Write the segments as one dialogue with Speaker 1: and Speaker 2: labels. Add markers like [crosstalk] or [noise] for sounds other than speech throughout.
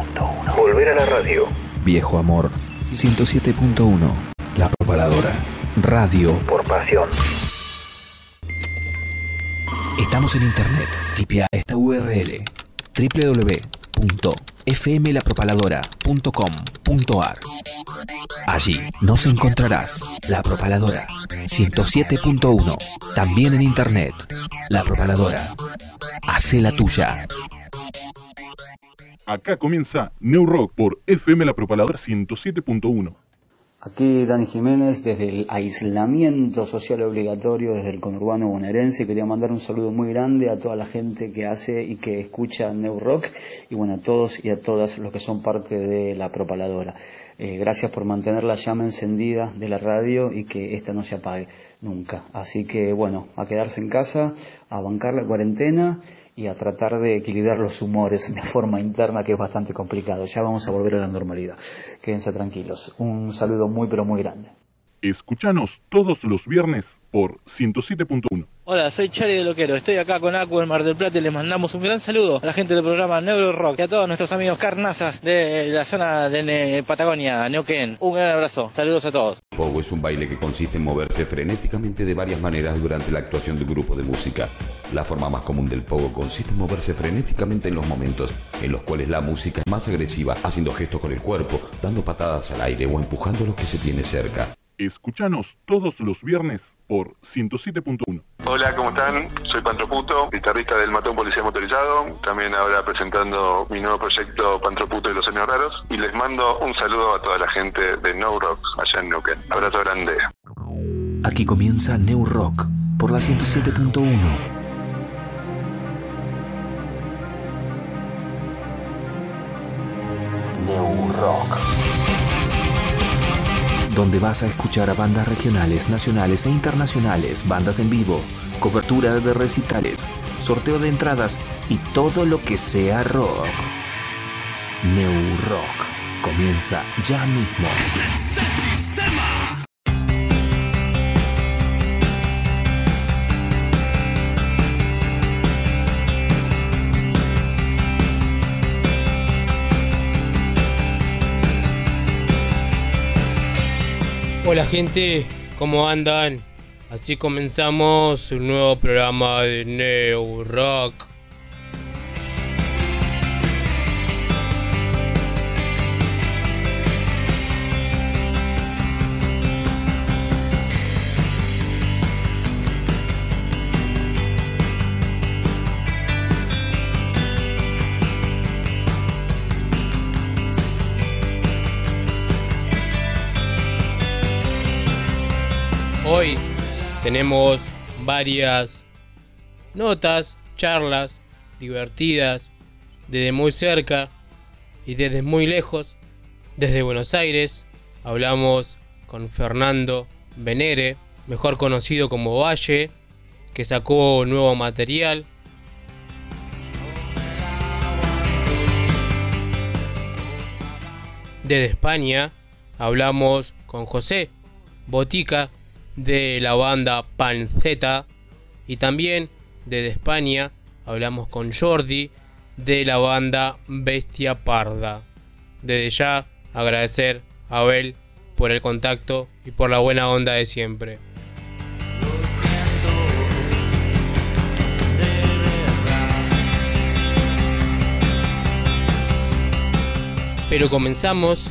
Speaker 1: 107.1. Volver a la radio.
Speaker 2: Viejo Amor 107.1. La Propaladora. Radio
Speaker 1: Por pasión.
Speaker 2: Estamos en internet. Tipea esta URL www.fmlapropaladora.com.ar. Allí nos encontrarás La Propaladora 107.1. También en internet. La Propaladora. Hace la tuya.
Speaker 3: Acá comienza New Rock por FM La Propaladora 107.1.
Speaker 4: Aquí Dani Jiménez desde el aislamiento social obligatorio desde el conurbano bonaerense. Quería mandar un saludo muy grande a toda la gente que hace y que escucha New Rock y bueno, a todos y a todas los que son parte de la propaladora. Eh, gracias por mantener la llama encendida de la radio y que esta no se apague nunca. Así que bueno, a quedarse en casa, a bancar la cuarentena y a tratar de equilibrar los humores de forma interna que es bastante complicado. Ya vamos a volver a la normalidad. Quédense tranquilos. Un saludo muy pero muy grande.
Speaker 3: Escuchanos todos los viernes por 107.1.
Speaker 5: Hola, soy Charlie de Loquero. Estoy acá con Acu en Mar del Plata y les mandamos un gran saludo a la gente del programa Neuro Rock y a todos nuestros amigos carnazas de la zona de Ne- Patagonia, Neuquén. Un gran abrazo. Saludos a todos.
Speaker 6: Pogo es un baile que consiste en moverse frenéticamente de varias maneras durante la actuación de un grupo de música. La forma más común del pogo consiste en moverse frenéticamente en los momentos en los cuales la música es más agresiva, haciendo gestos con el cuerpo, dando patadas al aire o empujando a los que se tiene cerca.
Speaker 3: Escuchanos todos los viernes por 107.1.
Speaker 7: Hola, ¿cómo están? Soy Pantroputo, guitarrista del Matón Policía Motorizado, también ahora presentando mi nuevo proyecto Pantroputo y los Años Raros, y les mando un saludo a toda la gente de No Rocks allá en Neuquén. Abrazo grande.
Speaker 2: Aquí comienza New Rock por la 107.1.
Speaker 1: New Rock.
Speaker 2: Donde vas a escuchar a bandas regionales, nacionales e internacionales, bandas en vivo, cobertura de recitales, sorteo de entradas y todo lo que sea rock. New Rock comienza ya mismo.
Speaker 8: Hola gente, ¿cómo andan? Así comenzamos un nuevo programa de Neo Rock. Tenemos varias notas, charlas divertidas desde muy cerca y desde muy lejos. Desde Buenos Aires hablamos con Fernando Venere, mejor conocido como Valle, que sacó nuevo material. Desde España hablamos con José Botica de la banda Panceta y también desde España hablamos con Jordi de la banda Bestia Parda. Desde ya agradecer a Abel por el contacto y por la buena onda de siempre. Pero comenzamos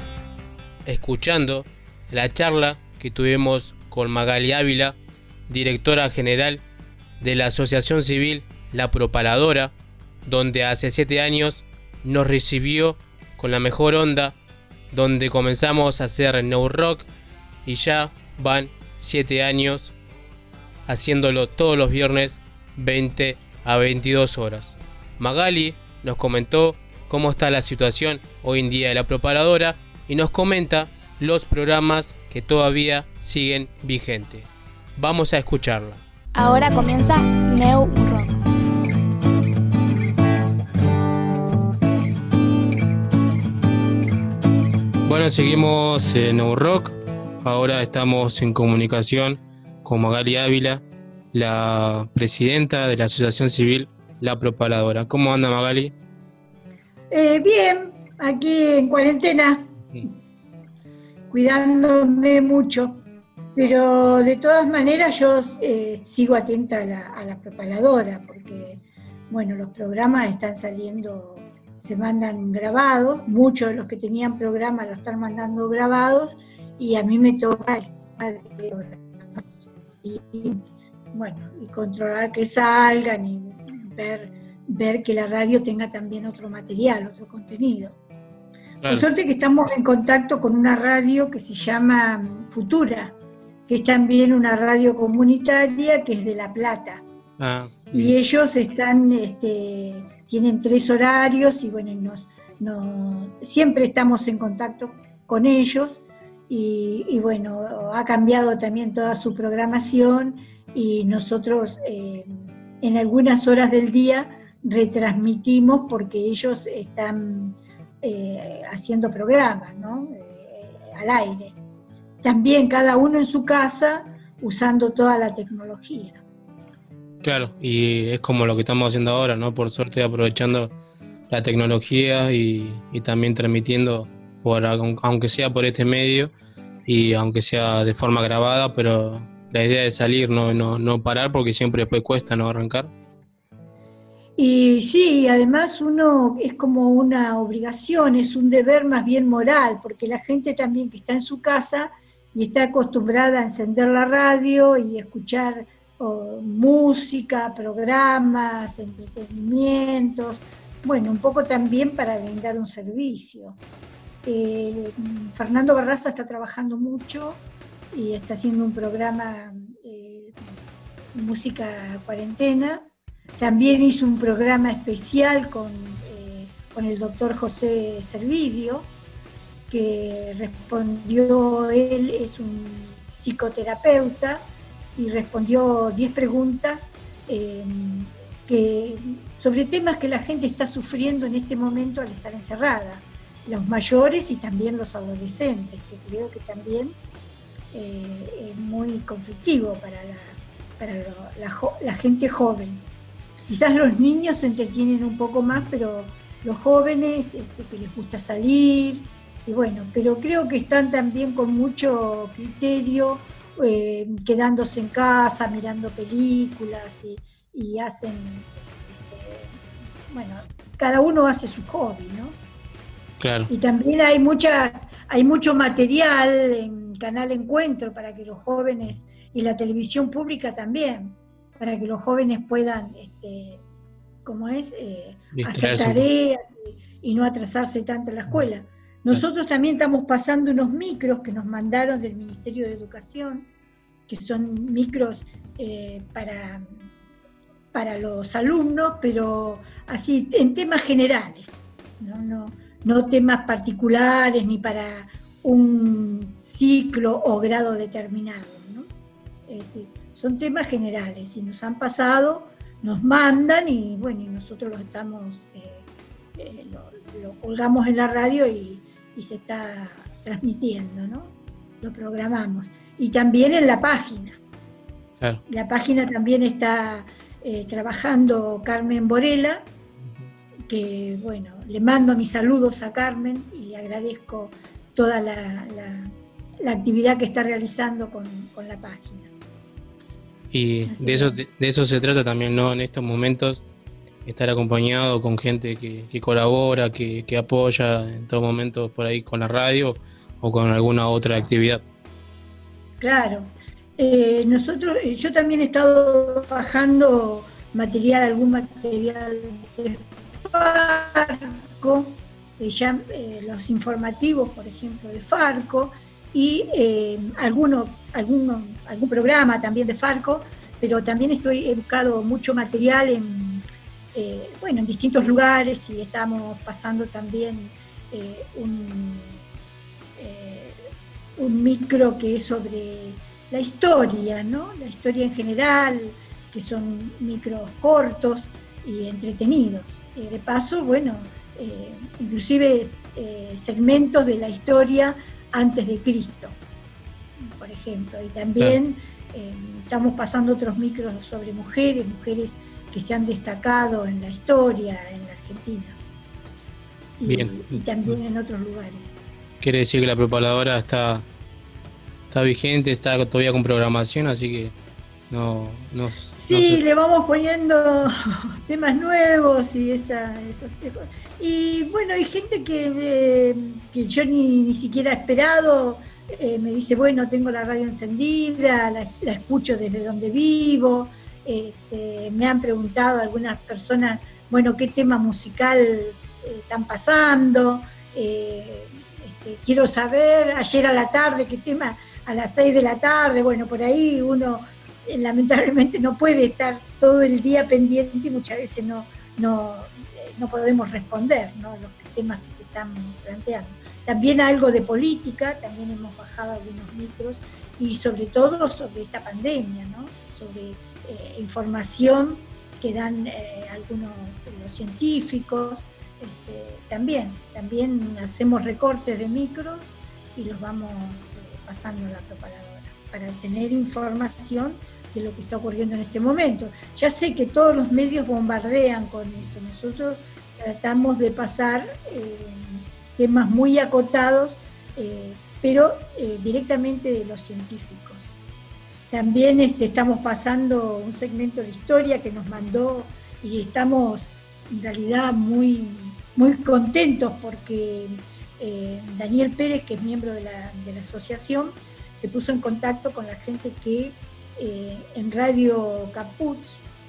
Speaker 8: escuchando la charla que tuvimos con Magali Ávila, directora general de la Asociación Civil La Propaladora, donde hace siete años nos recibió con la mejor onda, donde comenzamos a hacer no rock y ya van siete años haciéndolo todos los viernes 20 a 22 horas. Magali nos comentó cómo está la situación hoy en día de la propaladora y nos comenta los programas que todavía siguen vigentes. Vamos a escucharla.
Speaker 9: Ahora comienza New Rock.
Speaker 8: Bueno, seguimos en New Rock. Ahora estamos en comunicación con Magali Ávila, la presidenta de la Asociación Civil La Propaladora. ¿Cómo anda Magali?
Speaker 10: Eh, bien, aquí en cuarentena, cuidándome mucho. Pero de todas maneras yo eh, sigo atenta a la, a la propagadora, porque bueno, los programas están saliendo, se mandan grabados, muchos de los que tenían programas lo están mandando grabados, y a mí me toca y, bueno, y controlar que salgan y ver, ver que la radio tenga también otro material, otro contenido. Por suerte que estamos en contacto con una radio que se llama Futura, que es también una radio comunitaria que es de La Plata. Ah, y ellos están, este, tienen tres horarios y bueno, nos, siempre estamos en contacto con ellos y, bueno, ha cambiado también toda su programación y nosotros eh, en algunas horas del día retransmitimos porque ellos están eh, haciendo programas. Eh, al aire. También cada uno en su casa usando toda la tecnología.
Speaker 8: Claro, y es como lo que estamos haciendo ahora, ¿no? Por suerte aprovechando la tecnología y, también transmitiendo, por, aunque sea por este medio y aunque sea de forma grabada, pero la idea es salir, no, no, no parar porque siempre después cuesta no arrancar.
Speaker 10: Y sí, además uno es como una obligación, es un deber más bien moral, porque la gente también que está en su casa y está acostumbrada a encender la radio y escuchar música, programas, entretenimientos, bueno, un poco también para brindar un servicio. Eh, Fernando Barraza está trabajando mucho y está haciendo un programa eh, Música Cuarentena también hizo un programa especial con, eh, con el doctor José Servidio, que respondió, él es un psicoterapeuta, y respondió 10 preguntas em, sobre temas que la gente está sufriendo en este momento al estar encerrada, los mayores y también los adolescentes, que creo que también eh, es muy conflictivo para la gente joven. Quizás los niños se entretienen un poco más, pero los jóvenes este, que les gusta salir, y bueno, pero creo que están también con mucho criterio, eh, quedándose en casa, mirando películas y, hacen, este, bueno, cada uno hace su hobby, ¿no?
Speaker 8: Claro.
Speaker 10: Y también hay muchas, hay mucho material en Canal Encuentro para que los jóvenes y la televisión pública también para que los jóvenes puedan, este, como es, eh, hacer tareas y, no atrasarse tanto en la escuela. Nosotros también estamos pasando unos micros que nos mandaron del Ministerio de Educación, que son micros eh, para, para los alumnos, pero así en temas generales, no, no temas particulares ni para un ciclo o grado determinado. ¿no? Es decir, son temas generales. Si nos han pasado, nos mandan y bueno, y nosotros los estamos, eh, eh, lo, colgamos en la radio y, se está transmitiendo, ¿no? Lo programamos. Y también en la página. La página también está eh, trabajando Carmen Borela, que bueno, le mando mis saludos a Carmen y le agradezco toda la, actividad que está realizando con la página.
Speaker 8: Y de eso, de, eso se trata también, ¿no? En estos momentos, estar acompañado con gente que, colabora, que, apoya en todo momento por ahí con la radio o con alguna otra actividad.
Speaker 10: Claro. Eh, nosotros, eh, yo también he estado bajando material, algún material de Farco, eh, los informativos, por ejemplo, de Farco, y eh, alguno, alguno, algún programa también de Farco, pero también estoy educado mucho material en, eh, bueno, en distintos lugares y estamos pasando también eh, un, un micro que es sobre la historia, ¿no? La historia en general, que son micros cortos y entretenidos. de paso, bueno, inclusive segmentos de la historia antes de Cristo, por ejemplo. Y también eh, estamos pasando otros micros sobre mujeres, mujeres que se han destacado en la historia en la Argentina. y, también en otros lugares.
Speaker 8: Quiere decir que la preparadora está, está vigente, está todavía con programación, así que no, no
Speaker 10: Sí, le vamos poniendo [laughs] temas nuevos y esa, esos temas. Y bueno, hay gente que, eh, que yo ni, ni siquiera he esperado. Eh, me dice, bueno, tengo la radio encendida, la, escucho desde donde vivo. Este, me han preguntado algunas personas bueno, qué tema musical eh, están pasando, este, quiero saber, ayer a la tarde, qué tema a las 6 de la tarde, bueno, por ahí uno [laughs] lamentablemente no puede estar todo el día pendiente y muchas veces no, no, podemos responder los temas que se están planteando. También algo de política, también hemos bajado algunos micros y sobre todo sobre esta pandemia, ¿no? sobre información que dan eh, algunos los científicos. Este, también, también hacemos recortes de micros y los vamos eh, pasando a la preparadora para tener información de lo que está ocurriendo en este momento. Ya sé que todos los medios bombardean con eso. Nosotros tratamos de pasar eh, temas muy acotados, pero directamente de los científicos. También este, estamos pasando un segmento de historia que nos mandó y estamos en realidad muy, muy contentos porque eh, Daniel Pérez, que es miembro de la, asociación, se puso en contacto con la gente que eh, en Radio Caput,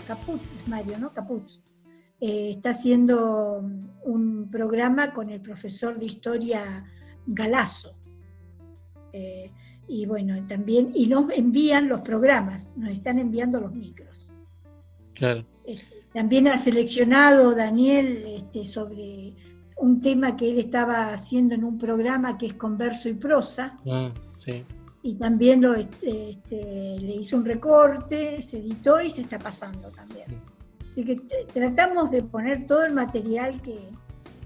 Speaker 10: Caput es Mario, ¿no? Caput, eh, está haciendo un programa con el profesor de historia Galazo y bueno, también, y nos envían los programas, nos están enviando los micros.
Speaker 8: Claro.
Speaker 10: También ha seleccionado Daniel este, sobre un tema que él estaba haciendo en un programa que es con verso y prosa.
Speaker 8: Ah, sí.
Speaker 10: Y también lo, este, le hizo un recorte, se editó y se está pasando también. Así que tratamos de poner todo el material que,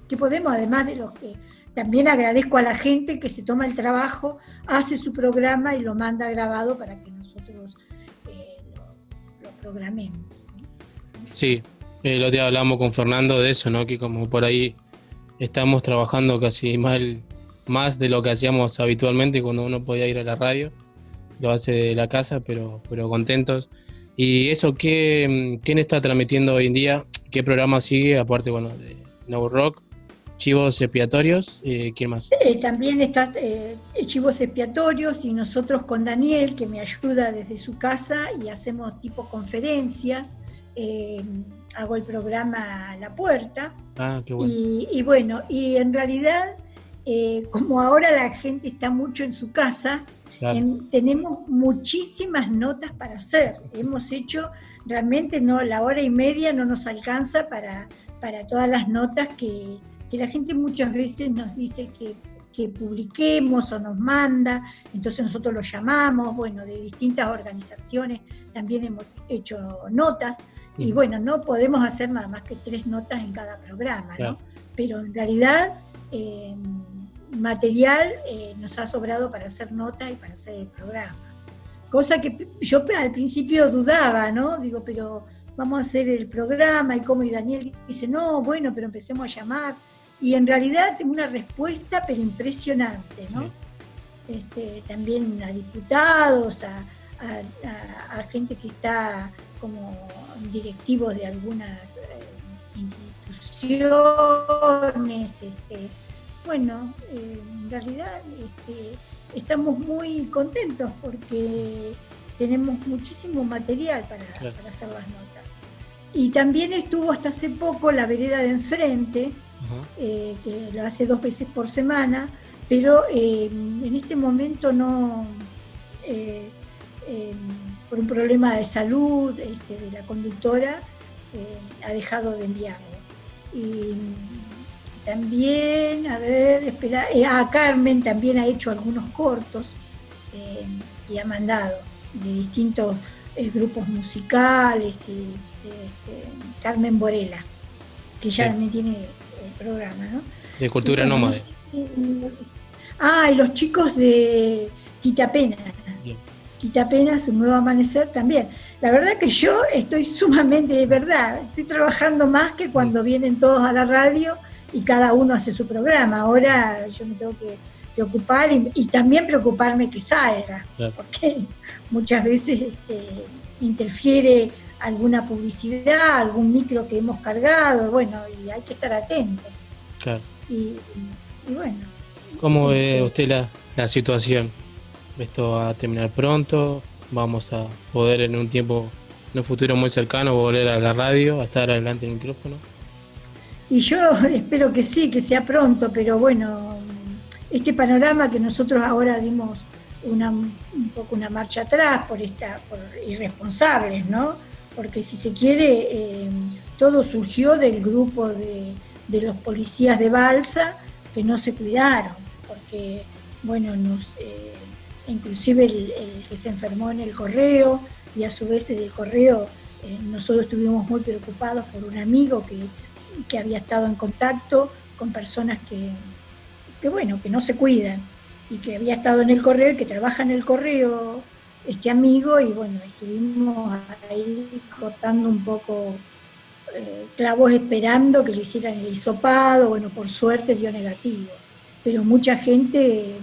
Speaker 10: que podemos, además de los que también agradezco a la gente que se toma el trabajo, hace su programa y lo manda grabado para que nosotros eh, lo, programemos.
Speaker 8: Sí, el otro día hablamos con Fernando de eso, ¿no? Que como por ahí estamos trabajando casi mal, más de lo que hacíamos habitualmente cuando uno podía ir a la radio. Lo hace de la casa, pero, pero contentos. ¿Y eso qué, quién está transmitiendo hoy en día? ¿Qué programa sigue? Aparte, bueno, de No Rock Chivos expiatorios, eh, ¿quién más?
Speaker 10: Eh, también está eh, Chivos expiatorios y nosotros con Daniel, que me ayuda desde su casa y hacemos tipo conferencias. hago el programa La Puerta.
Speaker 8: Ah, qué bueno.
Speaker 10: Y, bueno, y en realidad, como ahora la gente está mucho en su casa, tenemos muchísimas notas para hacer. Hemos hecho, realmente no, la hora y media no nos alcanza para, para todas las notas que, que la gente muchas veces nos dice que, publiquemos o nos manda, entonces nosotros lo llamamos, bueno, de distintas organizaciones también hemos hecho notas, y bueno, no podemos hacer nada más que tres notas en cada programa, ¿no? Pero en realidad eh, material eh, nos ha sobrado para hacer notas y para hacer el programa. Cosa que yo al principio dudaba, ¿no? Digo, pero vamos a hacer el programa y como y Daniel dice, no, bueno, pero empecemos a llamar y en realidad tengo una respuesta pero impresionante, ¿no? Este, también a diputados, a, gente que está como directivos de algunas eh, instituciones, este, bueno, eh, en realidad este, estamos muy contentos porque tenemos muchísimo material para, para hacer las notas. Y también estuvo hasta hace poco la vereda de enfrente, eh, que lo hace dos veces por semana, pero eh, en este momento no, eh, por un problema de salud este, de la conductora, ha dejado de enviarlo. Y también, a ver, espera, a Carmen también ha hecho algunos cortos y ha mandado de distintos grupos musicales y este, Carmen Borela, que ya también tiene programa, ¿no?
Speaker 8: De cultura nómada.
Speaker 10: Ah, y los chicos de Quitapenas. Quitapenas, un nuevo amanecer también. La verdad que yo estoy sumamente, de verdad, estoy trabajando más que cuando mm. vienen todos a la radio y cada uno hace su programa. Ahora yo me tengo que preocupar y, también preocuparme que salga, porque muchas veces este, interfiere alguna publicidad, algún micro que hemos cargado, bueno, y hay que estar atentos.
Speaker 8: Claro.
Speaker 10: Y, bueno.
Speaker 8: ¿Cómo ve este, usted la, la situación? ¿Esto va a terminar pronto? ¿Vamos a poder en un tiempo, en un futuro muy cercano, volver a la radio, a estar adelante del micrófono?
Speaker 10: Y yo [laughs] espero que sí, que sea pronto, pero bueno, este panorama que nosotros ahora dimos una, un poco una marcha atrás por, esta, irresponsables, ¿no? Porque si se quiere, eh, todo surgió del grupo de, los policías de Balsa que no se cuidaron, porque, bueno, nos, eh, inclusive el, que se enfermó en el correo y a su vez en el correo eh, nosotros estuvimos muy preocupados por un amigo que, que había estado en contacto con personas que, bueno, que no se cuidan y que había estado en el correo y que trabaja en el correo este amigo y bueno, estuvimos ahí cortando un poco eh, clavos esperando que le hicieran el hisopado, bueno, por suerte dio negativo, pero mucha gente,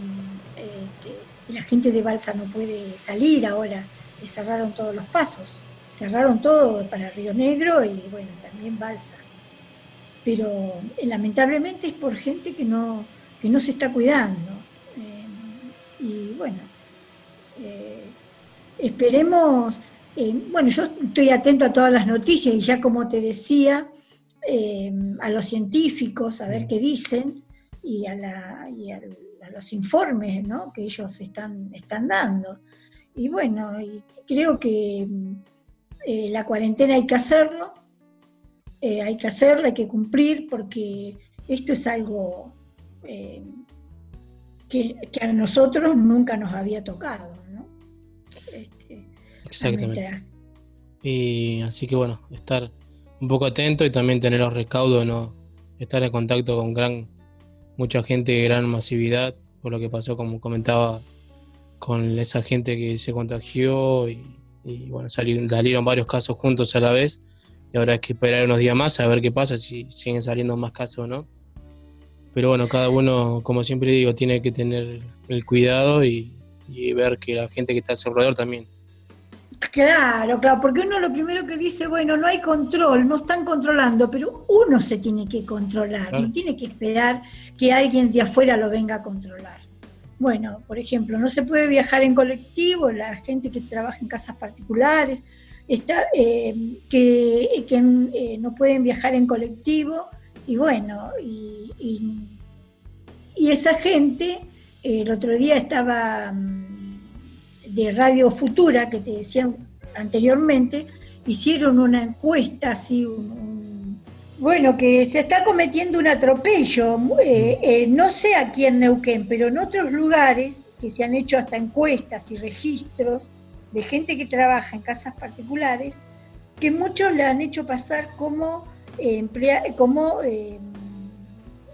Speaker 10: este, la gente de Balsa no puede salir ahora, cerraron todos los pasos, cerraron todo para Río Negro y bueno, también Balsa. Pero eh, lamentablemente es por gente que no, que no se está cuidando. Eh, y bueno, eh, esperemos, bueno, yo estoy atento a todas las noticias y ya como te decía, a los científicos, a ver qué dicen y a, los informes que ellos están, están dando. Y bueno, y creo que la cuarentena hay que hacerlo, hay que hacerla, hay que cumplir, porque esto es algo eh, que, a nosotros nunca nos había tocado. ¿no?
Speaker 8: Este, Exactamente. Y así que bueno, estar un poco atento y también tener los recaudos, ¿no? estar en contacto con gran mucha gente de gran masividad, por lo que pasó, como comentaba, con esa gente que se contagió y, bueno, salieron, salieron varios casos juntos a la vez. Y ahora hay que esperar unos días más a ver qué pasa, si siguen saliendo más casos o no. Pero bueno, cada uno, como siempre digo, tiene que tener el cuidado y, ver que la gente que está a su alrededor también.
Speaker 10: Claro, claro, porque uno lo primero que dice, bueno, no hay control, no están controlando, pero uno se tiene que controlar, no tiene que esperar que alguien de afuera lo venga a controlar. Bueno, por ejemplo, no se puede viajar en colectivo, la gente que trabaja en casas particulares, está, eh, que, eh, no pueden viajar en colectivo, y bueno, y, esa gente, el otro día estaba mm, de Radio Futura, que te decían anteriormente, hicieron una encuesta así, bueno, que se está cometiendo un atropello, eh, no sé aquí en Neuquén, pero en otros lugares que se han hecho hasta encuestas y registros de gente que trabaja en casas particulares, que muchos le han hecho pasar como como, eh,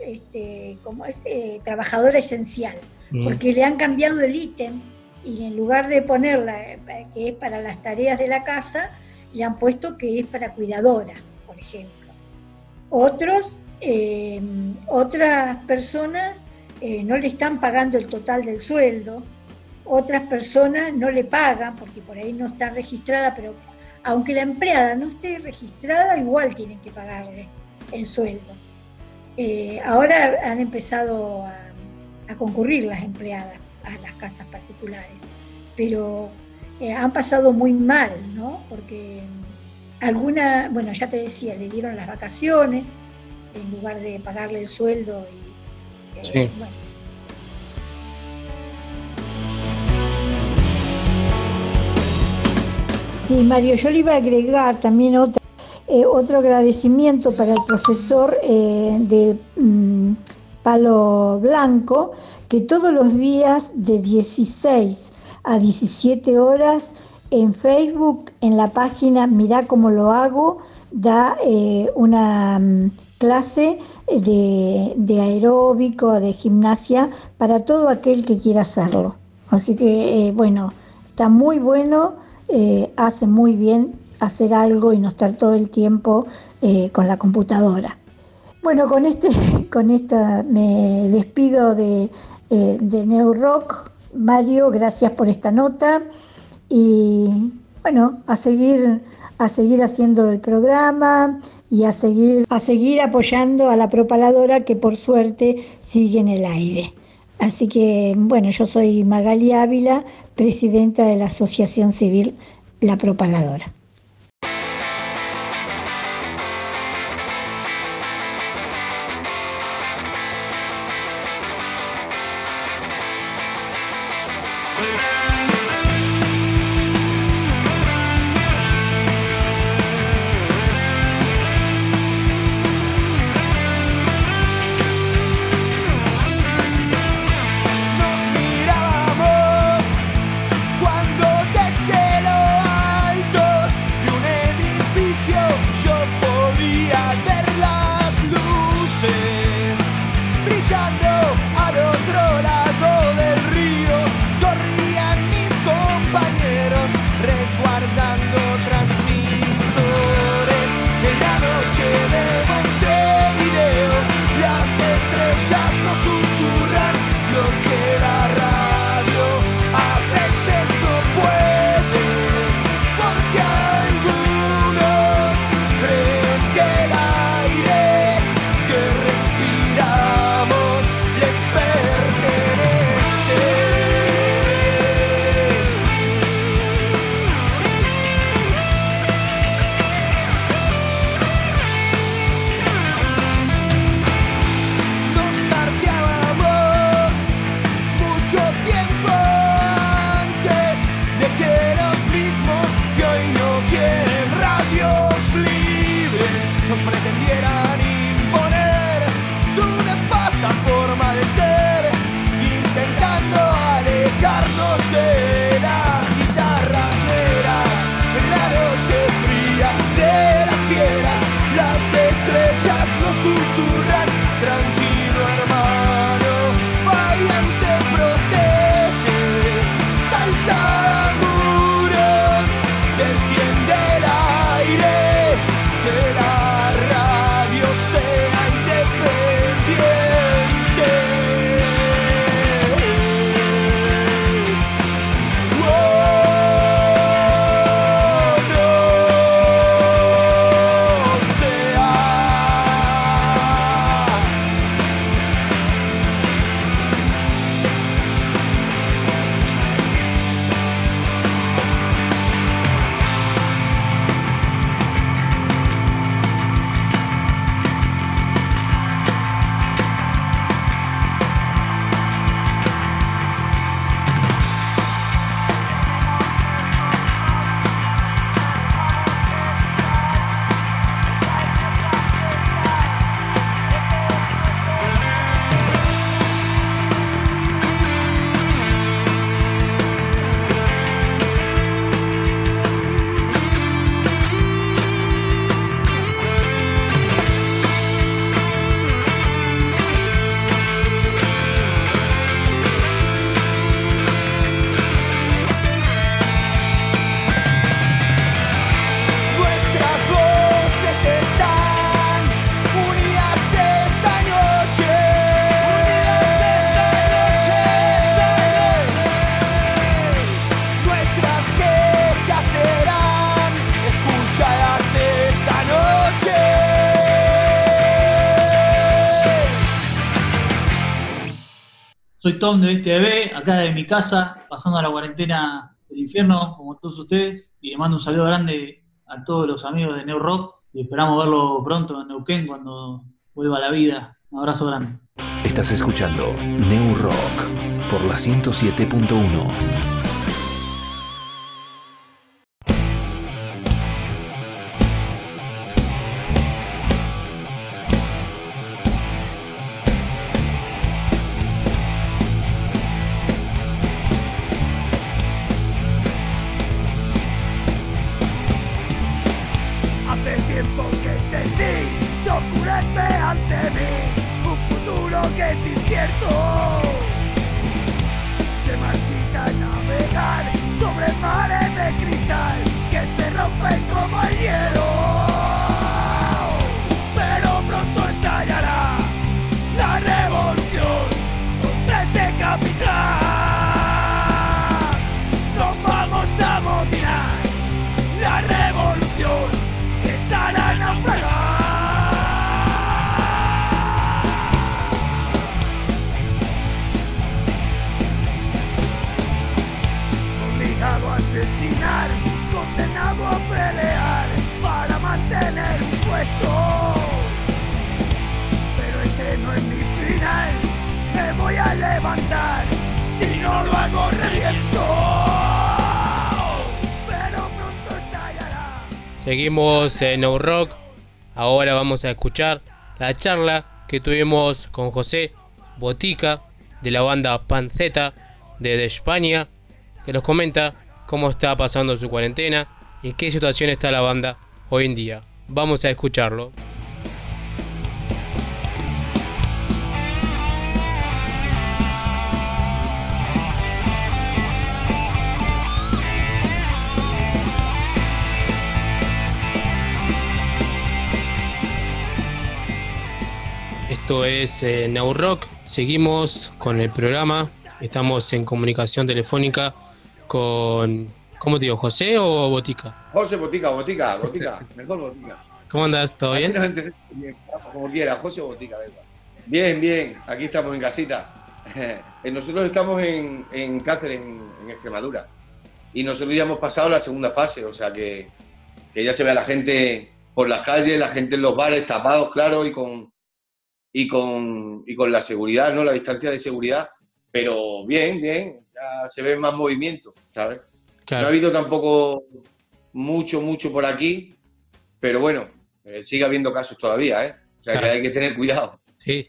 Speaker 10: este, como es, eh, trabajadora esencial, mm. porque le han cambiado el ítem y en lugar de ponerla eh, que es para las tareas de la casa, le han puesto que es para cuidadora, por ejemplo. Otros, otras personas no le están pagando el total del sueldo, otras personas no le pagan porque por ahí no está registrada, pero aunque la empleada no esté registrada, igual tienen que pagarle el sueldo. Eh, ahora han empezado a, concurrir las empleadas a las casas particulares, pero eh, han pasado muy mal, ¿no? Porque alguna, bueno, ya te decía, le dieron las vacaciones en lugar de pagarle el sueldo y
Speaker 8: eh,
Speaker 10: Sí, Mario, yo le iba a agregar también otro, eh, otro agradecimiento para el profesor eh, de mm, Palo Blanco, que todos los días de 16 a 17 horas en Facebook, en la página Mirá cómo lo hago, da eh, una mm, clase de, de, aeróbico, de gimnasia, para todo aquel que quiera hacerlo. Así que, bueno, está muy bueno eh, hace muy bien hacer algo y no estar todo el tiempo eh, con la computadora.
Speaker 11: Bueno, con este, [laughs] con esta me despido de, eh, de. Mario, gracias por esta nota. Y bueno, a seguir, a seguir haciendo el programa y a seguir, a seguir apoyando a la propaladora que por suerte sigue en el aire. Así que, bueno, yo soy Magali Ávila, presidenta de la Asociación Civil La Propaladora.
Speaker 12: Soy Tom de TV, acá de mi casa, pasando la cuarentena del infierno, como todos ustedes, y le mando un saludo grande a todos los amigos de New Rock y esperamos verlo pronto en Neuquén cuando vuelva a la vida. Un abrazo grande.
Speaker 13: Estás escuchando New Rock por la 107.1.
Speaker 8: No Rock. Ahora vamos a escuchar la charla que tuvimos con José Botica de la banda Panceta desde España, que nos comenta cómo está pasando su cuarentena y qué situación está la banda hoy en día. Vamos a escucharlo. Esto es eh, Now Rock. Seguimos con el programa. Estamos en comunicación telefónica con, ¿cómo te digo? ¿José o Botica?
Speaker 14: José Botica, Botica, Botica, mejor Botica.
Speaker 8: ¿Cómo andas? ¿Todo bien?
Speaker 14: como quiera, José Botica, venga. Bien, bien, aquí estamos en casita. [laughs] Eh, nosotros estamos en, en Cáceres, en, Extremadura. Y nosotros ya hemos pasado la segunda fase, o sea que, que ya se ve a la gente por las calles, la gente en los bares tapados, claro, y con, y con, y con la seguridad, ¿no? La distancia de seguridad, pero bien, bien, ya se ve más movimiento, ¿sabes? No ha habido tampoco mucho, mucho por aquí, pero bueno, eh, sigue habiendo casos todavía, ¿eh? O sea que hay que tener cuidado.
Speaker 8: Sí,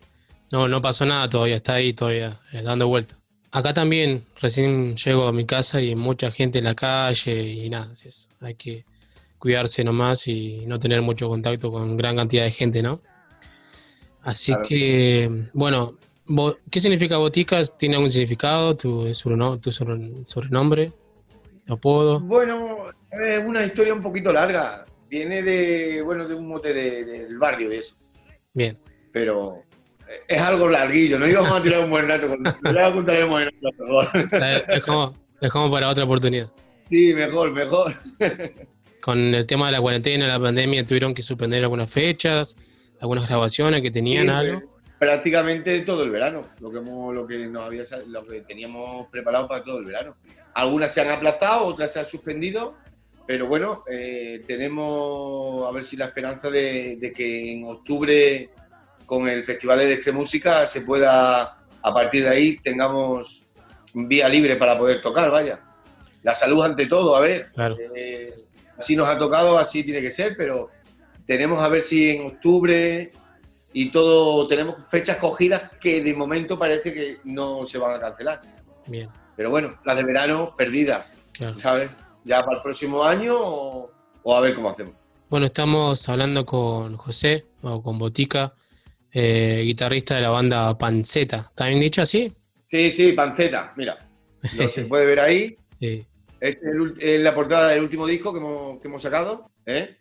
Speaker 8: no, no pasó nada todavía, está ahí todavía, eh, dando vuelta. Acá también, recién llego a mi casa y mucha gente en la calle y nada, hay que cuidarse nomás y no tener mucho contacto con gran cantidad de gente, ¿no? Así que, bueno, ¿qué significa Boticas? ¿Tiene algún significado? ¿Tu, sobrenombre, tu sobrenombre? ¿Tu apodo?
Speaker 14: Bueno, es una historia un poquito larga. Viene de, bueno, de un mote del barrio y eso.
Speaker 8: Bien.
Speaker 14: Pero es algo larguillo, no íbamos a tirar un buen rato con lo contaremos en otro,
Speaker 8: por favor. Dejamos, para otra oportunidad.
Speaker 14: Sí, mejor, mejor.
Speaker 8: Con el tema de la cuarentena, la pandemia, tuvieron que suspender algunas fechas algunas grabaciones que tenían algo.
Speaker 14: Prácticamente todo el verano, lo que, lo, que nos había, lo que teníamos preparado para todo el verano. Algunas se han aplazado, otras se han suspendido, pero bueno, eh, tenemos a ver si la esperanza de, que en octubre con el Festival de Música se pueda, a partir de ahí, tengamos vía libre para poder tocar, vaya. La salud ante todo, a ver.
Speaker 8: Claro.
Speaker 14: Eh, así nos ha tocado, así tiene que ser, pero tenemos a ver si en octubre y todo, tenemos fechas cogidas que de momento parece que no se van a cancelar.
Speaker 8: Bien.
Speaker 14: Pero bueno, las de verano perdidas, ¿sabes? Ya para el próximo año o, a ver cómo hacemos.
Speaker 8: Bueno, estamos hablando con José o con Botica, eh, guitarrista de la banda Panceta. ¿Está bien dicho así?
Speaker 14: Sí, sí, Panceta, mira. Lo se puede ver ahí. [laughs]
Speaker 8: Sí.
Speaker 14: Este es, la portada del último disco que hemos, que hemos sacado. ¿eh?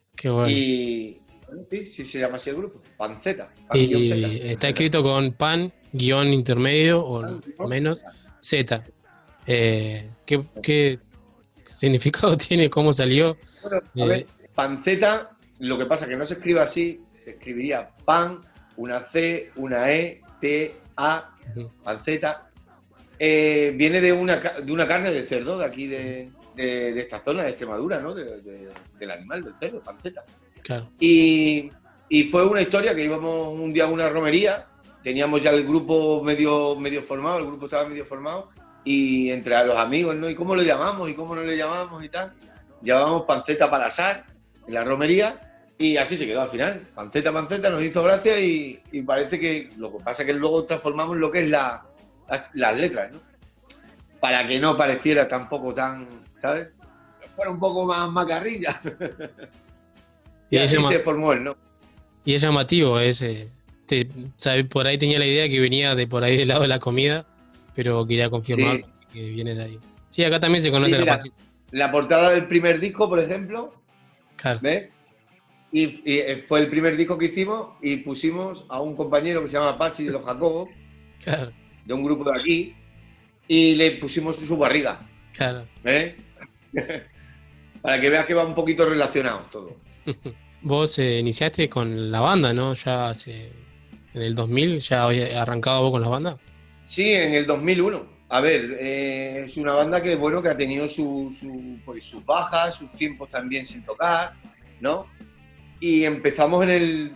Speaker 14: Y sí, sí se llama así el grupo, Panceta.
Speaker 8: y está escrito con pan, guion intermedio o menos, Z. Eh, ¿qué, significado [laughs] tiene? ¿Cómo salió?
Speaker 14: Bueno, a eh, panceta, lo que pasa es que no se escribe así, se escribiría pan, una C, una E, T, A, panceta. Eh, viene de una, de una carne de cerdo de aquí de, de, esta zona de Extremadura, ¿no? del animal, del cerdo, panceta.
Speaker 8: Claro.
Speaker 14: Y, y, fue una historia que íbamos un día a una romería, teníamos ya el grupo medio, medio formado, el grupo estaba medio formado, y entre a los amigos, ¿no? ¿Y cómo lo llamamos? ¿Y cómo no le llamamos? Y tal. Llamábamos panceta para asar en la romería. Y así se quedó al final. Panceta, panceta, nos hizo gracia y, y parece que lo que pasa es que luego transformamos lo que es la, las, las letras, ¿no? Para que no pareciera tampoco tan, ¿sabes? Fuera un poco más macarrilla. y, [laughs] así se formó el ¿no?
Speaker 8: Y es llamativo ese. Por ahí tenía la idea que venía de por ahí del lado de la comida, pero quería confirmar que viene de ahí. Sí, acá también se conoce la
Speaker 14: La portada del primer disco, por ejemplo, ¿ves? Y, eh, fue el primer disco que hicimos y pusimos a un compañero que se llama Pachi de los Jacobos, de un grupo de aquí, y le pusimos su barriga.
Speaker 8: Claro.
Speaker 14: ¿Eh? [laughs] Para que veas que va un poquito relacionado todo. [laughs]
Speaker 8: Vos eh, iniciaste con la banda, ¿no? Ya hace. En el 2000 ya arrancado vos con la banda.
Speaker 14: Sí, en el 2001. A ver, eh, es una banda que, bueno, que ha tenido su, pues, sus bajas, sus tiempos también sin tocar, ¿no? Y empezamos en el.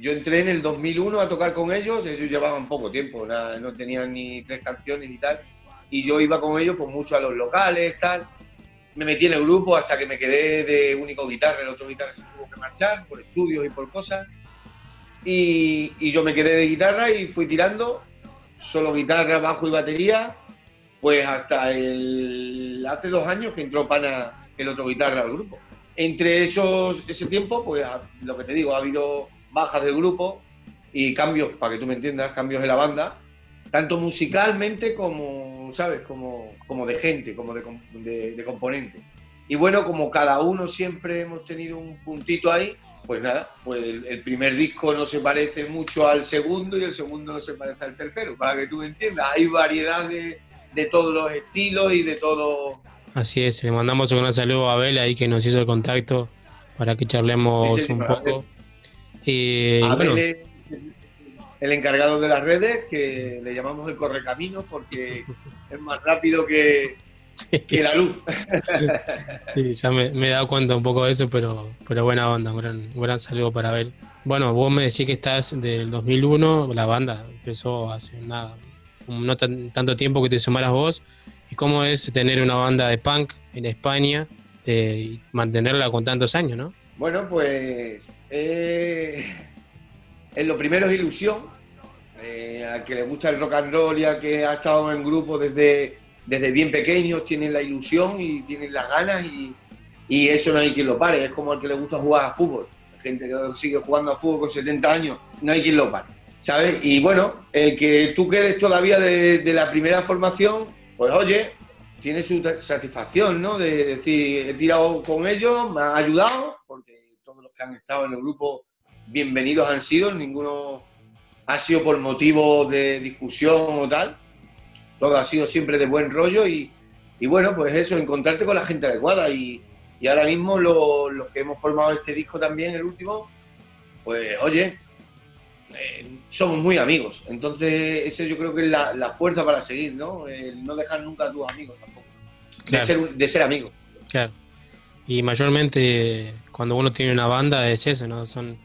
Speaker 14: Yo entré en el 2001 a tocar con ellos, ellos llevaban poco tiempo, no tenían ni tres canciones y tal. Y yo iba con ellos, pues mucho a los locales, tal me metí en el grupo hasta que me quedé de único guitarra, el otro guitarra se tuvo que marchar por estudios y por cosas. Y, yo me quedé de guitarra y fui tirando, solo guitarra, bajo y batería, pues hasta el, hace dos años que entró Pana, el otro guitarra, al grupo. Entre esos, ese tiempo, pues lo que te digo, ha habido bajas del grupo y cambios, para que tú me entiendas, cambios de la banda, tanto musicalmente como, ¿sabes? Como, como de gente, como de, de, de componente. Y bueno, como cada uno siempre hemos tenido un puntito ahí, pues nada, pues el, primer disco no se parece mucho al segundo y el segundo no se parece al tercero, para que tú me entiendas. Hay variedad de, de todos los estilos y de todo.
Speaker 8: Así es, le mandamos un gran saludo a Abel ahí que nos hizo el contacto para que charlemos sí, sí, un poco.
Speaker 14: Y, Abel bueno. El encargado de las redes, que le llamamos el correcaminos porque es más rápido que, que la luz.
Speaker 8: Sí, ya me, me, he dado cuenta un poco de eso, pero, pero buena onda, un gran, un gran saludo para Abel. Bueno, vos me decís que estás del 2001, la banda empezó hace nada, no tan, tanto tiempo que te sumaras vos, y cómo es tener una banda de punk en España y mantenerla con tantos años, ¿no?
Speaker 14: Bueno, pues eh, en lo primero es ilusión, eh, al que le gusta el rock and roll y al que ha estado en grupo desde, desde bien pequeños, tienen la ilusión y tienen las ganas y, y eso no hay quien lo pare, es como al que le gusta jugar a fútbol, gente que sigue jugando a fútbol con 70 años, no hay quien lo pare. ¿sabes? Y bueno, el que tú quedes todavía de, de, la primera formación, pues oye, tiene su satisfacción, ¿no? De decir, he tirado con ellos, me han ayudado, porque todos los que han estado en el grupo, bienvenidos han sido, ninguno ha sido por motivo de discusión o tal, todo ha sido siempre de buen rollo y, y bueno, pues eso, encontrarte con la gente adecuada y, y ahora mismo los lo que hemos formado este disco también, el último, pues oye, eh, somos muy amigos. Entonces, ese yo creo que es la, la, fuerza para seguir, ¿no? El no dejar nunca a tus amigos tampoco. Claro. De, ser, de ser amigos.
Speaker 8: Claro. Y mayormente cuando uno tiene una banda es eso, ¿no? Son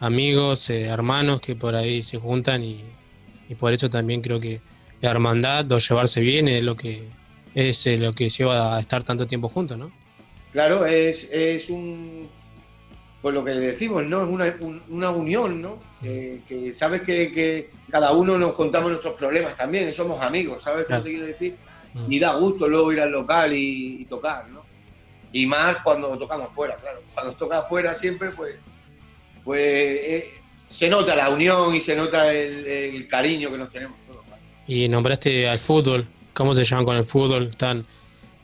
Speaker 8: amigos, eh, hermanos que por ahí se juntan y, y, por eso también creo que la hermandad o llevarse bien es lo que es eh, lo que lleva a estar tanto tiempo juntos, ¿no?
Speaker 14: Claro, es, es un pues lo que decimos, ¿no? Es una, un, una unión, ¿no? Eh, que sabes que, que, cada uno nos contamos nuestros problemas también, somos amigos, ¿sabes claro. qué quiero decir? Mm. Y da gusto luego ir al local y, y, tocar, ¿no? Y más cuando tocamos fuera, claro. Cuando toca afuera siempre, pues, pues eh, se nota la unión y se nota el, el cariño que nos tenemos todos.
Speaker 8: Y nombraste al fútbol, ¿cómo se llaman con el fútbol? ¿Están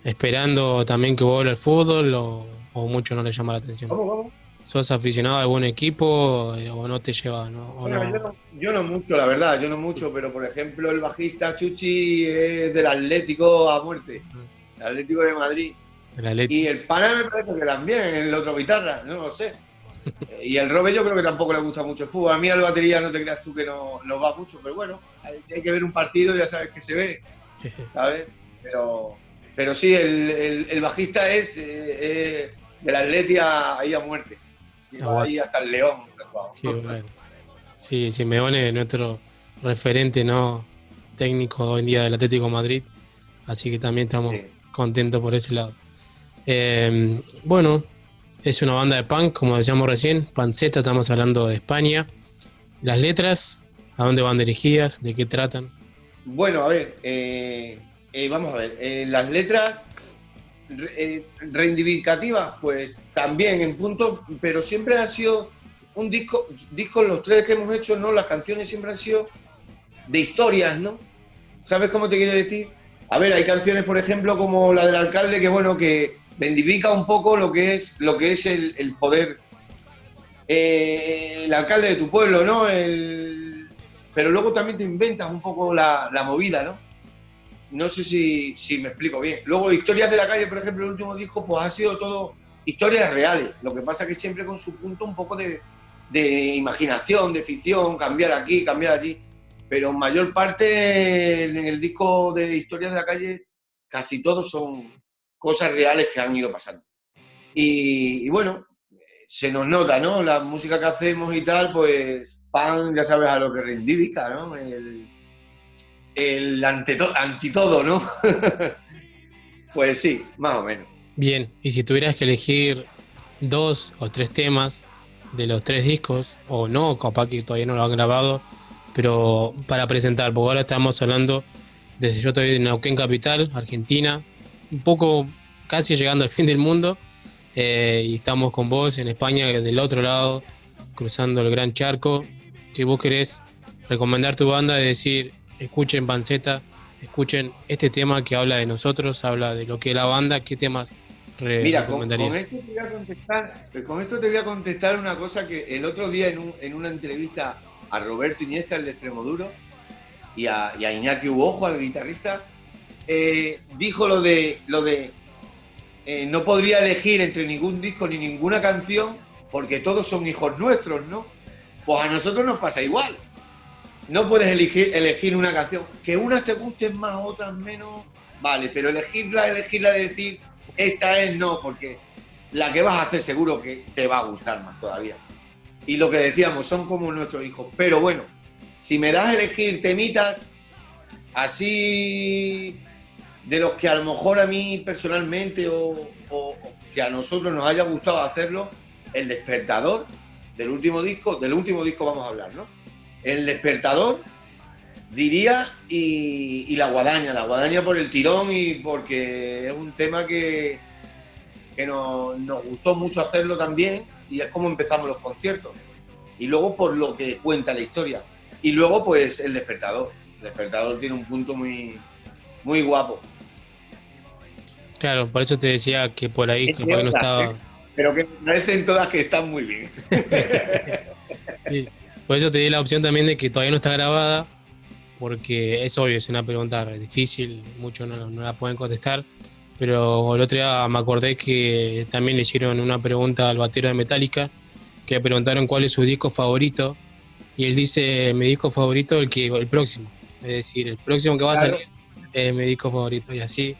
Speaker 8: esperando también que vuelva el fútbol o, o mucho no les llama la atención?
Speaker 14: ¿Cómo, cómo?
Speaker 8: ¿Sos aficionado a algún equipo eh, o no te lleva? ¿no?
Speaker 14: Bueno, no? Yo, no, yo, no, mucho, la verdad, yo no mucho, pero por ejemplo el bajista Chuchi es del Atlético a muerte, el Atlético de Madrid.
Speaker 8: El Atlético.
Speaker 14: Y el Pana me parece que también, el otro guitarra, no lo sé. Y el Robe yo creo que tampoco le gusta mucho el fútbol. A mí al batería no te creas tú que no, no va mucho, pero bueno, si hay que ver un partido ya sabes que se ve, ¿sabes? Pero, pero sí, el, el, el bajista es eh, eh, del Atlético ahí a muerte. Llegó ahí hasta el León.
Speaker 8: Qué bueno. Sí, Simeone es nuestro referente no técnico hoy en día del Atlético Madrid, así que también estamos sí. contentos por ese lado. Eh, bueno, es una banda de punk, como decíamos recién, Panceta, estamos hablando de España. Las letras, ¿a dónde van dirigidas? ¿De qué tratan?
Speaker 14: Bueno, a ver, eh, eh, vamos a ver, eh, las letras reivindicativas, pues también en punto, pero siempre ha sido un disco, disco los tres que hemos hecho, ¿no? Las canciones siempre han sido de historias, ¿no? ¿Sabes cómo te quiero decir? A ver, hay canciones, por ejemplo, como la del alcalde, que bueno, que reivindica un poco lo que es, lo que es el, poder, eh, el alcalde de tu pueblo, ¿no? Pero luego también te inventas un poco la, la movida, ¿no? No sé si, si, me explico bien. Luego, Historias de la calle, por ejemplo, el último disco, pues ha sido todo historias reales. Lo que pasa que siempre con su punto un poco de, de imaginación, de ficción, cambiar aquí, cambiar allí. Pero en mayor parte en el disco de Historias de la calle, casi todos son cosas reales que han ido pasando. Y, y bueno, se nos nota, ¿no? La música que hacemos y tal, pues pan, ya sabes a lo que reivindica, ¿no? El, el ante, ante todo, ¿no? [laughs] pues sí, más o menos.
Speaker 8: Bien, y si tuvieras que elegir dos o tres temas de los tres discos, o no, capaz que todavía no lo han grabado, pero para presentar, porque ahora estamos hablando desde yo estoy en Neuquén Capital, Argentina, un poco casi llegando al [laughs] fin del mundo, eh, y estamos con vos en España del otro lado, cruzando el gran charco. Si vos querés recomendar tu banda, de decir, escuchen Panceta, escuchen este tema que habla de nosotros, habla de lo que es la banda, ¿qué temas
Speaker 14: Mira, con, esto te voy a contestar, con esto te voy a contestar una cosa que el otro día en, una entrevista a Roberto Iniesta, el de Extremoduro, y a, y a Iñaki Uojo, al guitarrista, eh, dijo lo de, lo de eh, no podría elegir entre ningún disco ni ninguna canción porque todos son hijos nuestros, ¿no? Pues a nosotros nos pasa igual. No puedes elegir, elegir una canción. Que unas te gusten más, otras menos, vale, pero elegirla, elegirla de decir, esta es no, porque la que vas a hacer seguro que te va a gustar más todavía. Y lo que decíamos, son como nuestros hijos. Pero bueno, si me das a elegir temitas así de los que a lo mejor a mí personalmente o, que a nosotros nos haya gustado hacerlo, el despertador del último disco, del último disco vamos a hablar, ¿no? El despertador, diría, y, la guadaña, la guadaña por el tirón y porque es un tema que, que nos, nos gustó mucho hacerlo también y es como empezamos los conciertos. Y luego por lo que cuenta la historia. Y luego pues el despertador. El despertador tiene un punto muy, muy guapo.
Speaker 8: Claro, por eso te decía que por ahí que no estaba.
Speaker 14: Pero que parecen todas que están muy bien. [laughs]
Speaker 8: por eso te di la opción también de que todavía no está grabada, porque es obvio, es una pregunta difícil, muchos no, la pueden contestar. Pero el otro día me acordé que también le hicieron una pregunta al batero de Metallica, que le preguntaron cuál es su disco favorito, y él dice: Mi disco favorito, el, que, el próximo. Es decir, el próximo que va a salir es mi disco favorito, y así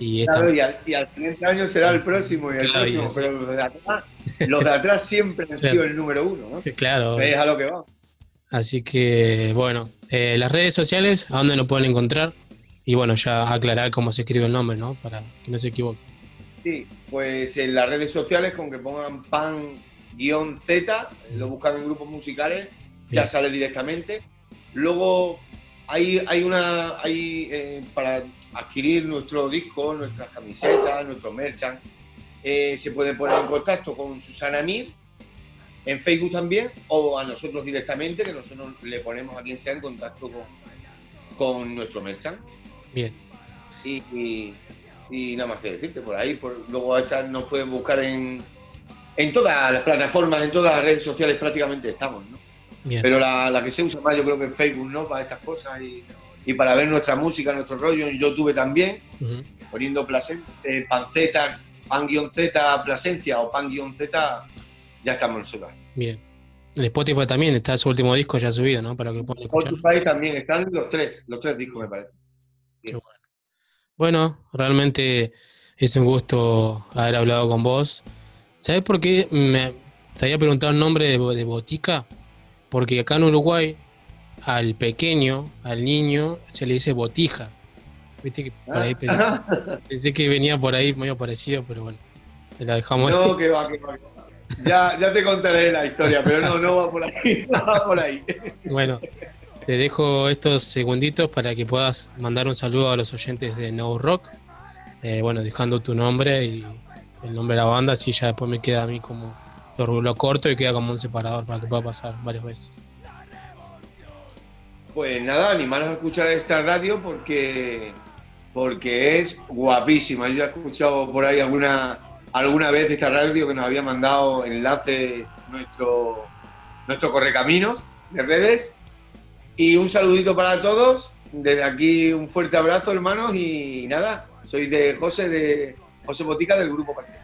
Speaker 14: y, al, siguiente año será el próximo y el próximo, pero los de, atrás, los de atrás siempre han [laughs] sido el número uno, ¿no?
Speaker 8: Claro.
Speaker 14: Es a lo que va.
Speaker 8: Así que, bueno, eh, las redes sociales, ¿a dónde lo pueden encontrar? Y bueno, ya aclarar cómo se escribe el nombre, ¿no? Para que no se equivoque.
Speaker 14: Sí, pues en las redes sociales, con que pongan pan-z, lo buscan en grupos musicales, ya sale directamente. Luego hay, hay una, hay, eh, para adquirir nuestro disco, nuestras camisetas, nuestro merchant, eh, se puede poner en contacto con Susana Mir en Facebook también o a nosotros directamente, que nosotros le ponemos a quien sea en contacto con, con nuestro merchant.
Speaker 8: Bien.
Speaker 14: Y, y, nada más que decirte por ahí. Por, luego nos pueden buscar en, en todas las plataformas, en todas las redes sociales prácticamente estamos, ¿no? Pero la, la, que se usa más yo creo que es Facebook, ¿no? Para estas cosas y y para ver nuestra música, nuestro rollo en YouTube también, poniendo eh, panceta, pan-z Plasencia o pan-z, ya estamos nosotros.
Speaker 8: Bien. En Spotify también está su último disco ya subido, ¿no? Para que
Speaker 14: puedan escuchar. Spotify también están los tres, los tres discos me parece.
Speaker 8: Qué bueno. Bueno, realmente es un gusto haber hablado con vos. ¿Sabes por qué me te había preguntado el nombre de, de Botica? Porque acá en Uruguay al pequeño, al niño, se le dice botija. Viste que por ahí pensé, que venía por ahí medio parecido, pero bueno, la dejamos
Speaker 14: No, que va, que va. Ya, ya te contaré la historia, pero no, no va por ahí. [laughs] No va por ahí.
Speaker 8: Bueno, te dejo estos segunditos para que puedas mandar un saludo a los oyentes de No Rock. Eh, bueno, dejando tu nombre y el nombre de la banda, así ya después me queda a mí como lo, lo corto y queda como un separador para que pueda pasar varias veces.
Speaker 14: Pues nada, animaros a escuchar esta radio porque, porque es guapísima. Yo he escuchado por ahí alguna, alguna vez esta radio que nos había mandado enlaces nuestro, nuestro correcaminos de redes. Y un saludito para todos. Desde aquí un fuerte abrazo, hermanos. Y nada, soy de José, de José Botica del Grupo Partido.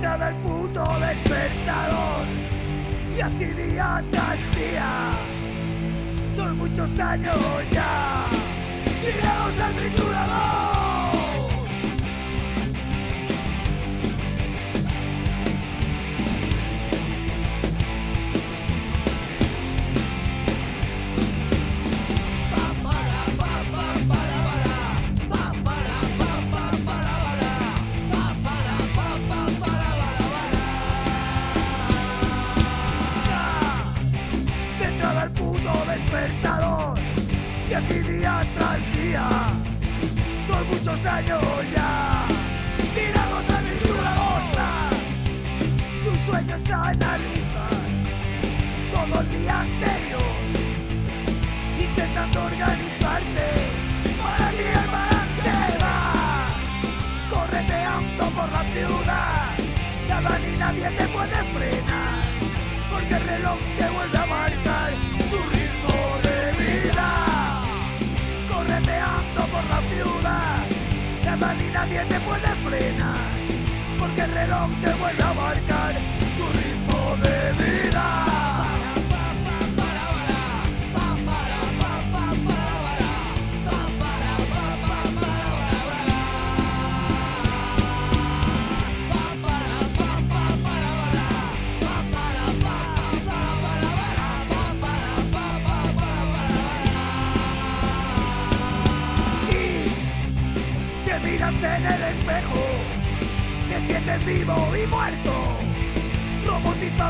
Speaker 13: Nada el puto despertador y así día tras día. Son muchos años ya. Tirados al triturador hastía. Son muchos años ya, tirados a aventura otra. Tus sueños analizan todo el día anterior, intentando organizarte para ti el balance va, correteando por la ciudad. Nada ni nadie te puede frenar, porque el reloj te vuelve a marcar ni nadie te puede frenar, porque el reloj te vuelve a marcar tu ritmo de vida.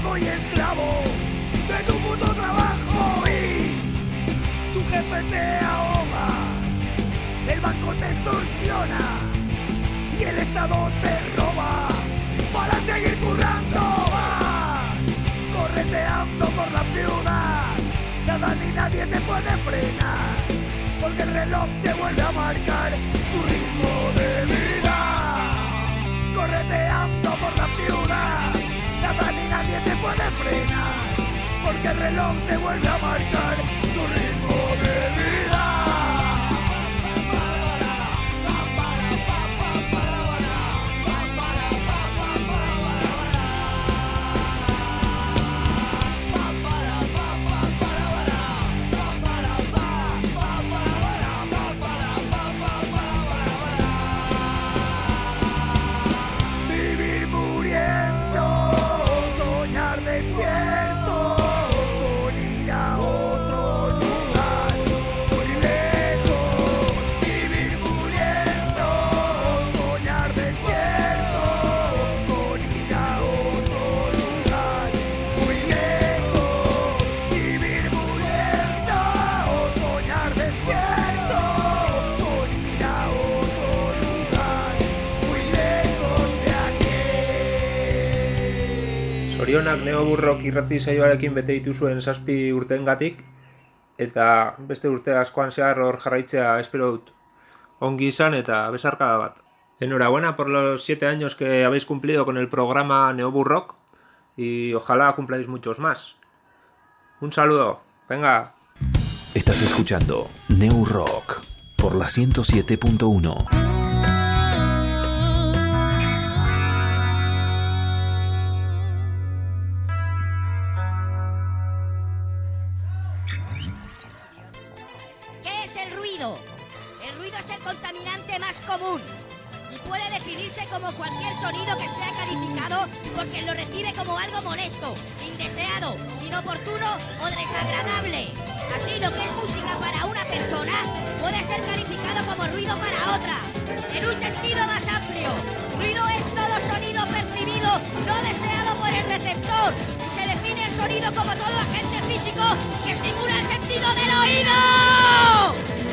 Speaker 13: Robotizado y esclavo de tu puto trabajo y tu jefe te ahoga, el banco te extorsiona y el Estado te roba para seguir currando. va, correteando por la ciudad, nada ni nadie te puede frenar, porque el reloj te vuelve a marcar nada ni nadie te puede frenar, porque el reloj te vuelve a marcar tu ritmo de vida.
Speaker 15: Zorionak neoburrok irrati saioarekin bete dituzuen zazpi urteengatik eta beste urte askoan zehar hor jarraitzea espero dut. Ongi izan eta besarkada bat. Enhorabuena por los siete años que habéis cumplido con el programa Neoburrock y ojalá cumpláis muchos más. Un saludo. Venga.
Speaker 2: Estás escuchando New por la 107.1.
Speaker 16: porque lo recibe como algo molesto, indeseado, inoportuno o desagradable. Así lo que es música para una persona puede ser calificado como ruido para otra. En un sentido más amplio, ruido es todo sonido percibido no deseado por el receptor y se define el sonido como todo agente físico que estimula el sentido del oído.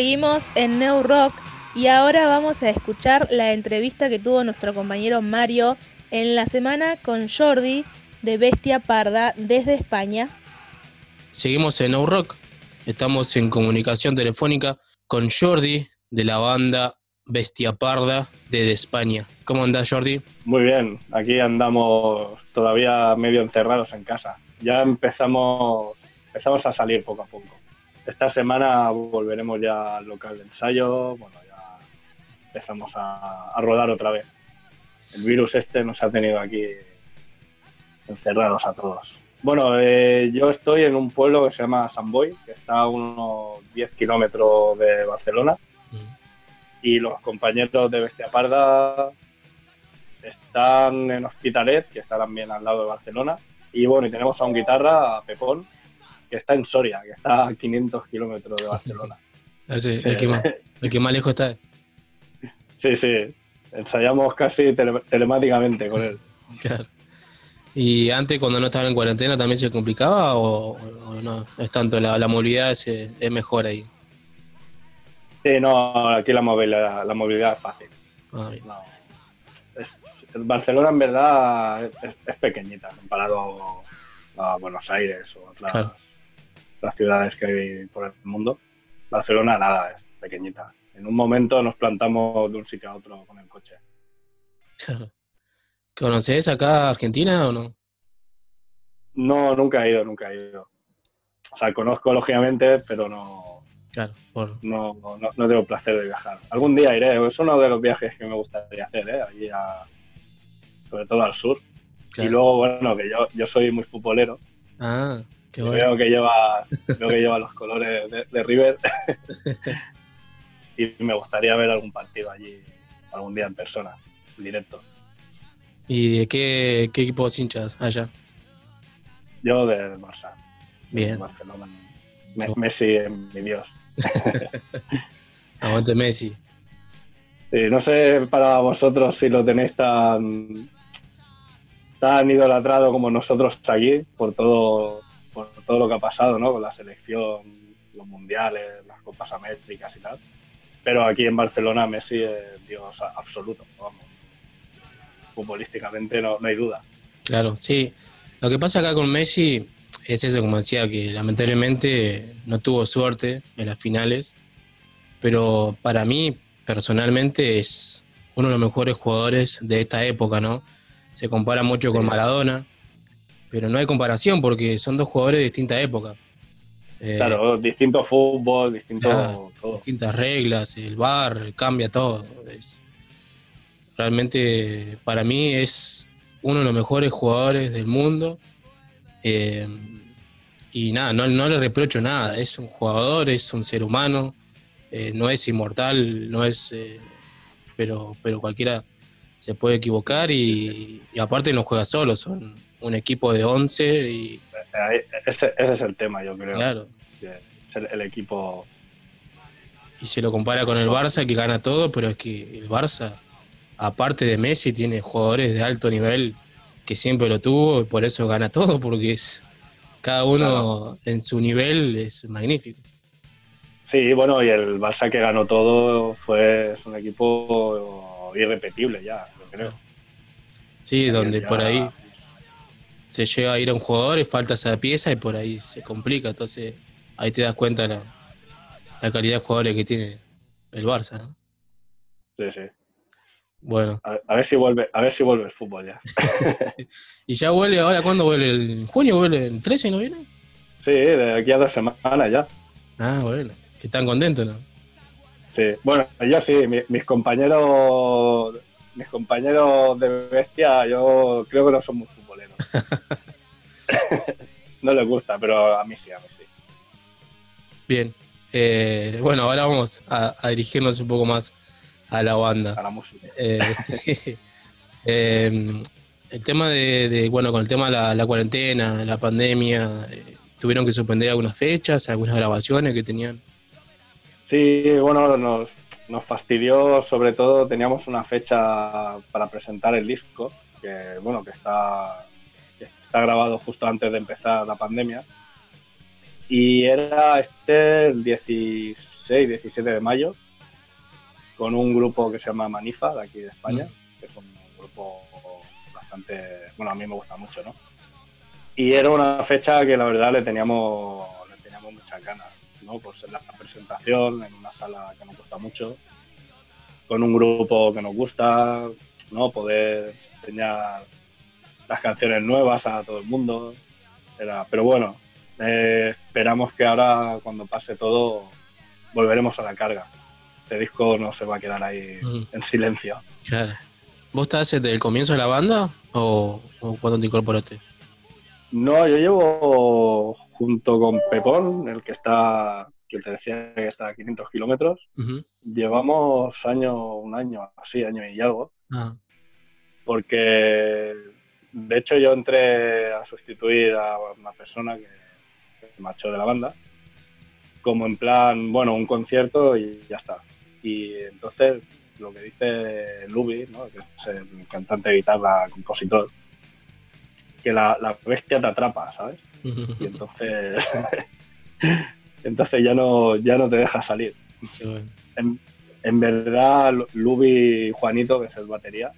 Speaker 17: Seguimos en New Rock y ahora vamos a escuchar la entrevista que tuvo nuestro compañero Mario en la semana con Jordi de Bestia Parda desde España.
Speaker 8: Seguimos en New Rock. Estamos en comunicación telefónica con Jordi de la banda Bestia Parda desde España. ¿Cómo andás, Jordi?
Speaker 18: Muy bien, aquí andamos todavía medio encerrados en casa. Ya empezamos, empezamos a salir poco a poco. Esta semana volveremos ya al local de ensayo, bueno, ya empezamos a, a rodar otra vez. El virus este nos ha tenido aquí encerrados a todos. Bueno, eh, yo estoy en un pueblo que se llama San Boy, que está a unos 10 kilómetros de Barcelona. Y los compañeros de Bestia Parda están en Hospitalet, que está también al lado de Barcelona. Y bueno, y tenemos a un guitarra, a Pepón, que está en Soria, que está a 500 kilómetros de Barcelona. [laughs]
Speaker 8: Ah, sí, el, que más, el que más lejos está. [laughs]
Speaker 18: Sí, sí. Ensayamos casi tele- telemáticamente con él. [laughs]
Speaker 8: Claro. ¿Y antes, cuando no estaba en cuarentena, también se complicaba o, o no? Es tanto, la, la movilidad es, eh, es mejor ahí.
Speaker 18: Sí, no, aquí la movilidad, la movilidad es fácil.
Speaker 8: Ah, bien.
Speaker 18: No. Es- Barcelona en verdad es, es pequeñita comparado a Buenos Aires o otras,
Speaker 8: Claro.
Speaker 18: Otras ciudades que hay por el mundo. Barcelona nada, es pequeñita. En un momento nos plantamos de un sitio a otro con el coche. [laughs]
Speaker 8: Claro. ¿Conoces acá Argentina o no?
Speaker 18: No, nunca he ido, nunca he ido. O sea, conozco lógicamente, pero no,
Speaker 8: Claro, por...
Speaker 18: no, no, no tengo placer de viajar. Algún día iré, es uno de los viajes que me gustaría hacer, ¿eh? Allí a- sobre todo al sur.
Speaker 8: Claro.
Speaker 18: Y luego, bueno, que yo, yo soy muy futbolero.
Speaker 8: Ah, [laughs] qué bueno.
Speaker 18: Veo que lleva, veo que lleva los colores de, de River. [laughs] y me gustaría ver algún partido allí algún día en persona, en directo.
Speaker 8: ¿Y de qué, qué equipos hinchas allá?
Speaker 18: Yo del Barça.
Speaker 8: Bien.
Speaker 18: Barcelona. Me- Messi es mi dios. [laughs]
Speaker 8: Aguante Messi.
Speaker 18: Sí, no sé para vosotros si lo tenéis tan, tan idolatrado como nosotros aquí, por todo, todo lo que ha pasado, ¿no? Con la selección, los mundiales, las Copas Américas y tal. Pero aquí en Barcelona Messi es Dios absoluto, vamos. Futbolísticamente no, no hay duda.
Speaker 8: Claro, sí. Lo que pasa acá con Messi es eso, como decía, que lamentablemente no tuvo suerte en las finales, pero para mí personalmente es uno de los mejores jugadores de esta época, ¿no? Se compara mucho con Maradona, pero no hay comparación porque son dos jugadores de distinta época. Eh,
Speaker 18: Claro, distinto fútbol, distinto todo.
Speaker 8: distintas reglas, el bar cambia todo. Es- realmente para mí es uno de los mejores jugadores del mundo. Eh, y nada, no, no le reprocho nada. Es un jugador, es un ser humano, eh, no es inmortal, no es. pero, pero cualquiera se puede equivocar y, y aparte no juega solo, son un equipo de 11 y
Speaker 18: Ahí- Ese, ese es el tema, yo creo.
Speaker 8: Claro.
Speaker 18: Es el, el equipo
Speaker 8: y se lo compara con el Barça que gana todo, pero es que el Barça, aparte de Messi, tiene jugadores de alto nivel que siempre lo tuvo y por eso gana todo, porque es cada uno en su nivel es magnífico.
Speaker 18: Sí, bueno, y el Barça que ganó todo fue es un equipo irrepetible ya, yo creo.
Speaker 8: Sí, donde
Speaker 18: ya-
Speaker 8: por ahí se llega a ir a un jugador y falta esa pieza y por ahí se complica, entonces ahí te das cuenta la, la calidad de jugadores que tiene el Barça, ¿no?
Speaker 18: Sí, sí.
Speaker 8: Bueno,
Speaker 18: A, a ver si vuelve, a ver si vuelve el fútbol ya. [laughs]
Speaker 8: y ya vuelve ahora, ¿cuándo vuelve? ¿En junio vuelve? ¿El 13 no viene?
Speaker 18: Sí, de aquí a dos semanas ya.
Speaker 8: Ah, bueno, que están contentos, ¿no?
Speaker 18: Sí. Bueno, yo sí, mi- mis compañeros, mis compañeros de bestia, yo creo que no son muy. [laughs] no les gusta, pero a mí sí, a mí sí.
Speaker 8: Bien. Eh, bueno, ahora vamos a, a dirigirnos un poco más a la banda.
Speaker 18: A la música.
Speaker 8: Eh, [laughs] eh, el tema de, de, bueno, con el tema de la, la cuarentena, la pandemia, eh, tuvieron que suspender algunas fechas, algunas grabaciones que tenían.
Speaker 18: Sí, bueno, nos, nos fastidió, sobre todo teníamos una fecha para presentar el disco, que bueno, que está, está grabado justo antes de empezar la pandemia. Y era este el 16 16, 17 de mayo, con un grupo que se llama Manifa, de aquí de España, que es un grupo bastante, bueno, a mí me gusta mucho, ¿no? Y era una fecha que la verdad le teníamos, le teníamos muchas ganas, ¿no? Pues en la presentación, en una sala que nos gusta mucho, con un grupo que nos gusta, ¿no? Poder enseñar las canciones nuevas a todo el mundo. Era, pero bueno, eh, esperamos que ahora, cuando pase todo, volveremos a la carga. Este disco no se va a quedar ahí
Speaker 8: Mm.
Speaker 18: en silencio.
Speaker 8: Claro. ¿Vos estás desde el comienzo de la banda o, o cuándo te incorporaste?
Speaker 18: No, yo llevo junto con Pepón, el que está, que te decía que está a 500 kilómetros, llevamos año, un año, así, año y algo,
Speaker 8: Ah,
Speaker 18: porque de hecho yo entré a sustituir a una persona que, que se marchó de la banda, como en plan, bueno, un concierto y ya está. Y entonces lo que dice Luby, ¿no? que es el cantante de guitarra, compositor, que la, la bestia te atrapa, ¿sabes? Y [laughs] entonces, [laughs] entonces ya no, ya no te deja salir.
Speaker 8: bueno.
Speaker 18: En, en verdad, Luby y Juanito, que es el batería,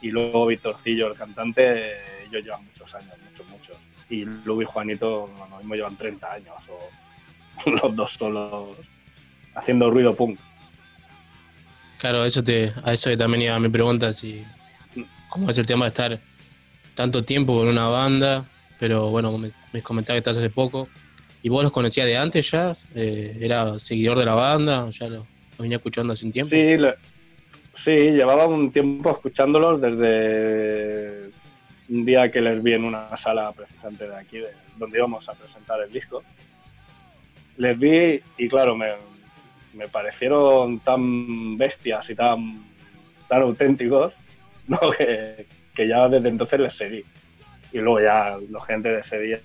Speaker 18: y luego Victorcillo, el cantante, ellos llevan muchos años, muchos, muchos. Y Luby y Juanito, no mismo llevan 30 años, o [laughs] los dos solos haciendo ruido punk.
Speaker 8: Claro, eso te, a eso también iba mi pregunta, si cómo es el tema de estar tanto tiempo con una banda, pero bueno, me, me comentaba que estás hace poco. ¿Y vos los conocías de antes ya? Eh, ¿Era seguidor de la banda? ¿O ¿Ya lo, lo venía escuchando hace un tiempo?
Speaker 18: Sí, le- sí, llevaba un tiempo escuchándolos desde un día que les vi en una sala precisamente de aquí, de, donde íbamos a presentar el disco. Les vi y claro, me, me parecieron tan bestias y tan, tan auténticos, [laughs] ¿no? que, que ya desde entonces les seguí. Y luego ya los gente de ese día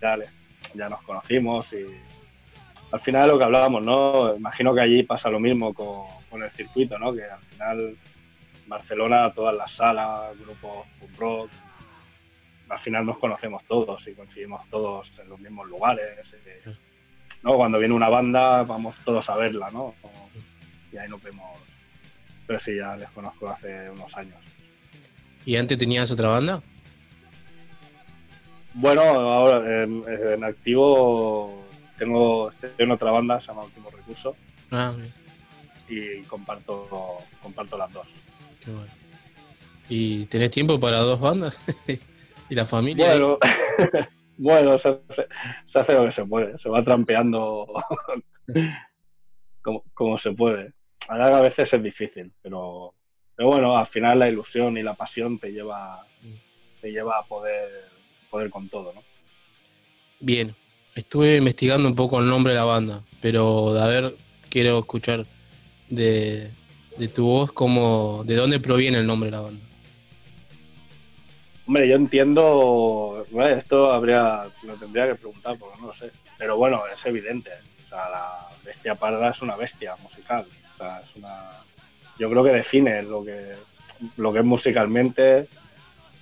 Speaker 18: ya nos conocimos y al final lo que hablábamos, ¿no? Imagino que allí pasa lo mismo con, con el circuito, ¿no? Que al final Barcelona, todas las salas, grupos punk rock, al final nos conocemos todos y coincidimos todos en los mismos lugares. y, ¿no? Cuando viene una banda vamos todos a verla, ¿no? Y ahí nos vemos. Pero sí, ya les conozco hace unos años.
Speaker 8: ¿Y antes tenías otra banda?
Speaker 18: Bueno, ahora en, en activo tengo en otra banda, se llama Último Recurso,
Speaker 8: Ah,
Speaker 18: y comparto, comparto las dos.
Speaker 8: Qué bueno. ¿Y tenés tiempo para dos bandas? [laughs] ¿Y la familia?
Speaker 18: Bueno, [laughs] bueno se, hace, se hace lo que se puede, se va trampeando [laughs] como, como se puede. Ahora a veces es difícil, pero, pero bueno, al final la ilusión y la pasión te lleva, te lleva a poder, poder con todo, ¿no?
Speaker 8: Bien, estuve investigando un poco el nombre de la banda, pero a ver, quiero escuchar de, de tu voz cómo, de dónde proviene el nombre de la banda.
Speaker 18: Hombre, yo entiendo, esto habría, lo tendría que preguntar porque no lo sé, pero bueno, es evidente. O sea, la bestia parda es una bestia musical. O sea, es una, yo creo que define lo que, lo que es musicalmente,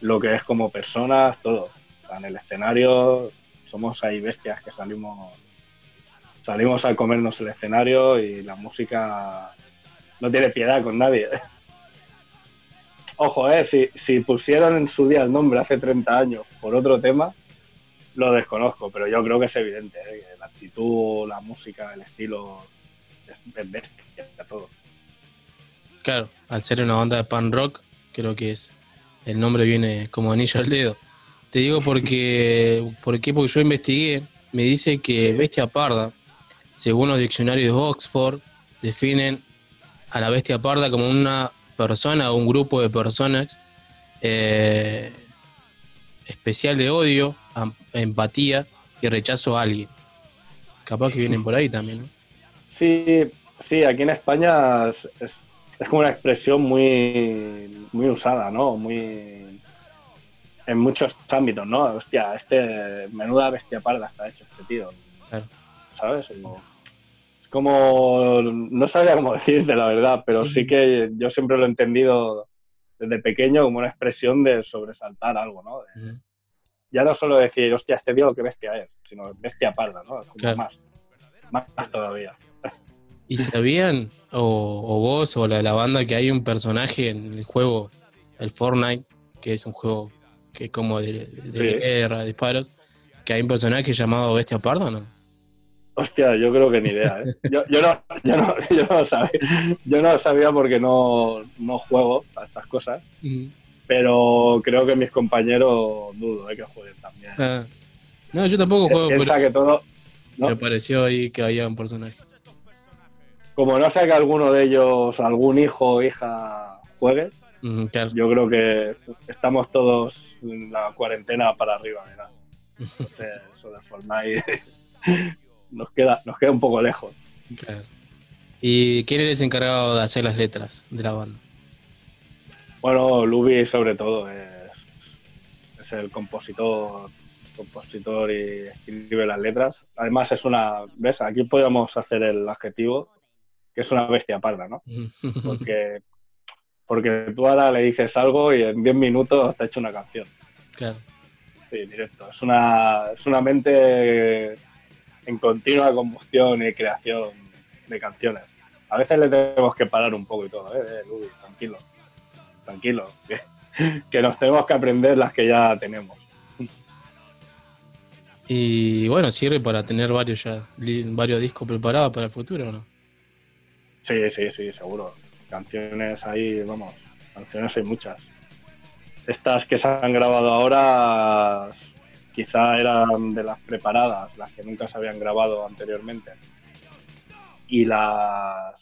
Speaker 18: lo que es como personas, todo. En el escenario somos ahí bestias que salimos, salimos a comernos el escenario y la música no tiene piedad con nadie. Ojo, eh, si, si pusieron en su día el nombre hace 30 años por otro tema, lo desconozco, pero yo creo que es evidente, eh, la actitud, la música, el estilo, es, es bestia, todo.
Speaker 8: Claro, al ser una banda de pan rock, creo que es el nombre viene como anillo al dedo. Te digo porque, [laughs] ¿por qué? Porque yo investigué, me dice que bestia parda, según los diccionarios de Oxford, definen a la bestia parda como una persona o un grupo de personas eh, especial de odio, empatía y rechazo a alguien. Capaz que vienen por ahí también, ¿no?
Speaker 18: Sí, sí, aquí en España es, es- es como una expresión muy, muy usada, ¿no? Muy en muchos ámbitos, ¿no? Hostia, este menuda bestia parda está hecho este tío.
Speaker 8: Claro.
Speaker 18: ¿Sabes? Como- como no sabía cómo [laughs] decirte la verdad, pero sí que yo siempre lo he entendido desde pequeño como una expresión de sobresaltar algo, ¿no? De- ya no solo decir, hostia, este tío qué bestia es, sino bestia parda, ¿no? Como
Speaker 8: Claro.
Speaker 18: más, más, más todavía.
Speaker 8: ¿Y sabían, o, o vos o la, la banda, que hay un personaje en el juego, el Fortnite, que es un juego que es como de, de
Speaker 18: Sí.
Speaker 8: guerra, disparos, que hay un personaje llamado Bestia Parda, ¿no?
Speaker 18: Hostia, yo creo que ni idea, ¿eh? [laughs] Yo, yo no, yo, no, [laughs] yo no lo sabía. Yo no sabía porque no, no juego a estas cosas, pero creo que mis compañeros dudo ¿eh? que jueguen también.
Speaker 8: Ah. No, yo tampoco juego,
Speaker 18: Piensa
Speaker 8: pero
Speaker 18: que todo, ¿no?
Speaker 8: me pareció ahí que había un personaje.
Speaker 18: como no sé que alguno de ellos, algún hijo o hija juegue,
Speaker 8: claro.
Speaker 18: yo creo que estamos todos en la cuarentena para arriba, ¿verdad? [laughs] Entonces, eso de Fortnite nos queda, nos queda un poco lejos.
Speaker 8: Claro. ¿Y quién eres encargado de hacer las letras de la banda?
Speaker 18: Bueno, Luby sobre todo es, es el compositor, compositor y escribe las letras. Además es una, ¿ves? Aquí podríamos hacer el adjetivo que es una bestia parda, ¿no? Porque, porque tú ahora le dices algo y en 10 minutos te ha hecho una canción.
Speaker 8: Claro.
Speaker 18: Sí, directo. Es una, es una mente en continua combustión y creación de canciones. A veces le tenemos que parar un poco y todo, ¿eh? eh Luis, tranquilo. Tranquilo. Que, que nos tenemos que aprender las que ya tenemos.
Speaker 8: Y bueno, sirve para tener varios ya, varios discos preparados para el futuro, ¿o ¿no?
Speaker 18: Sí, sí, sí, seguro. Canciones ahí, vamos, canciones hay muchas. Estas que se han grabado ahora quizá eran de las preparadas, las que nunca se habían grabado anteriormente. Y las,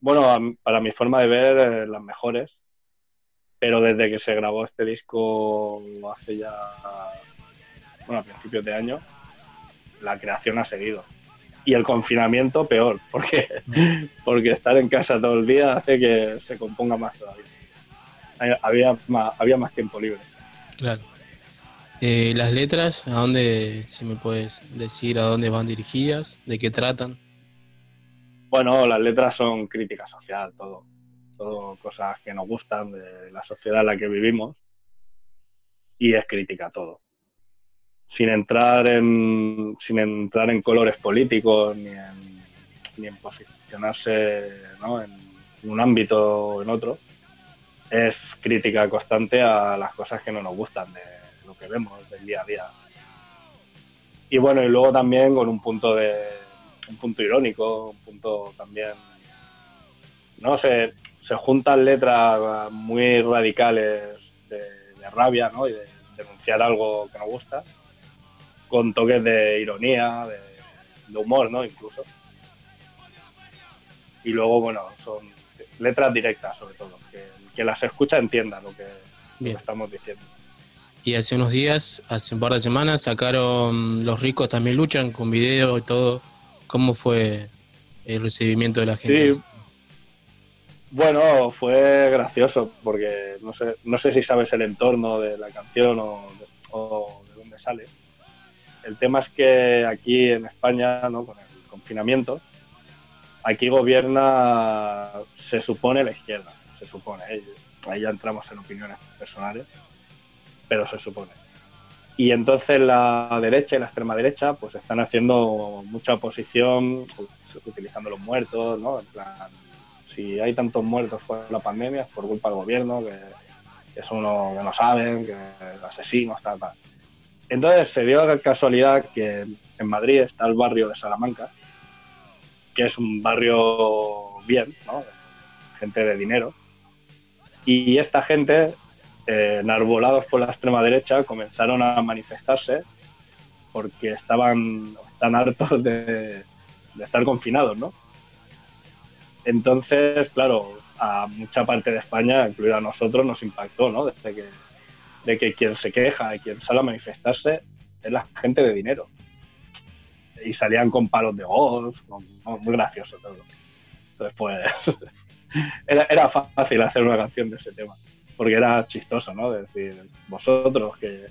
Speaker 18: bueno, para mi forma de ver, eh, las mejores. Pero desde que se grabó este disco hace ya, bueno, a principios de año, la creación ha seguido. Y el confinamiento peor, [laughs] porque, porque estar en casa todo el día hace que se componga más todavía. Había más, había más tiempo libre.
Speaker 8: Claro. Eh, las letras, ¿a dónde, si me puedes decir, a dónde van dirigidas? ¿De qué tratan?
Speaker 18: Bueno, las letras son crítica social, todo. Todo cosas que nos gustan de la sociedad en la que vivimos. Y es crítica todo. Sin entrar en, sin entrar en colores políticos ni en, ni en posicionarse ¿no? en un ámbito o en otro. Es crítica constante a las cosas que no nos gustan de que vemos del día a día. Y bueno, y luego también con un punto de un punto irónico, un punto también no sé, se juntan letras muy radicales de, de rabia, ¿no? Y de denunciar algo que nos gusta, con toques de ironía, de, de humor, ¿no? Incluso. Y luego, bueno, son letras directas sobre todo, que las escucha entienda lo que, lo que
Speaker 8: Bien.
Speaker 18: estamos diciendo.
Speaker 8: Y hace unos días, hace un par de semanas, sacaron Los ricos también luchan con video y todo. ¿Cómo fue el recibimiento de la gente?
Speaker 18: Sí. Bueno, fue gracioso porque no sé, no sé si sabes el entorno de la canción o de, dónde sale. El tema es que aquí en España, ¿no? con el confinamiento, aquí gobierna, se supone, la izquierda, se supone. ¿eh? Ahí ya entramos en opiniones personales, pero se supone. Y entonces la derecha y la extrema derecha pues están haciendo mucha oposición, utilizando los muertos, ¿no? En plan, si hay tantos muertos por la pandemia es por culpa del gobierno, que, que son unos que no saben, que asesinos, tal, tal. Entonces se dio la casualidad que en Madrid está el barrio de Salamanca, que es un barrio bien, ¿no? Gente de dinero. Y esta gente, eh, enarbolados por la extrema derecha, comenzaron a manifestarse porque estaban tan hartos de, estar confinados, ¿no? Entonces, claro, a mucha parte de España, incluida a nosotros, nos impactó, ¿no? Desde que, de que quien se queja y quien sale a manifestarse es la gente de dinero. Y salían con palos de golf, muy gracioso todo. Entonces, pues, [laughs] era fácil hacer una canción de ese tema, porque era chistoso, ¿no? De decir, vosotros, que,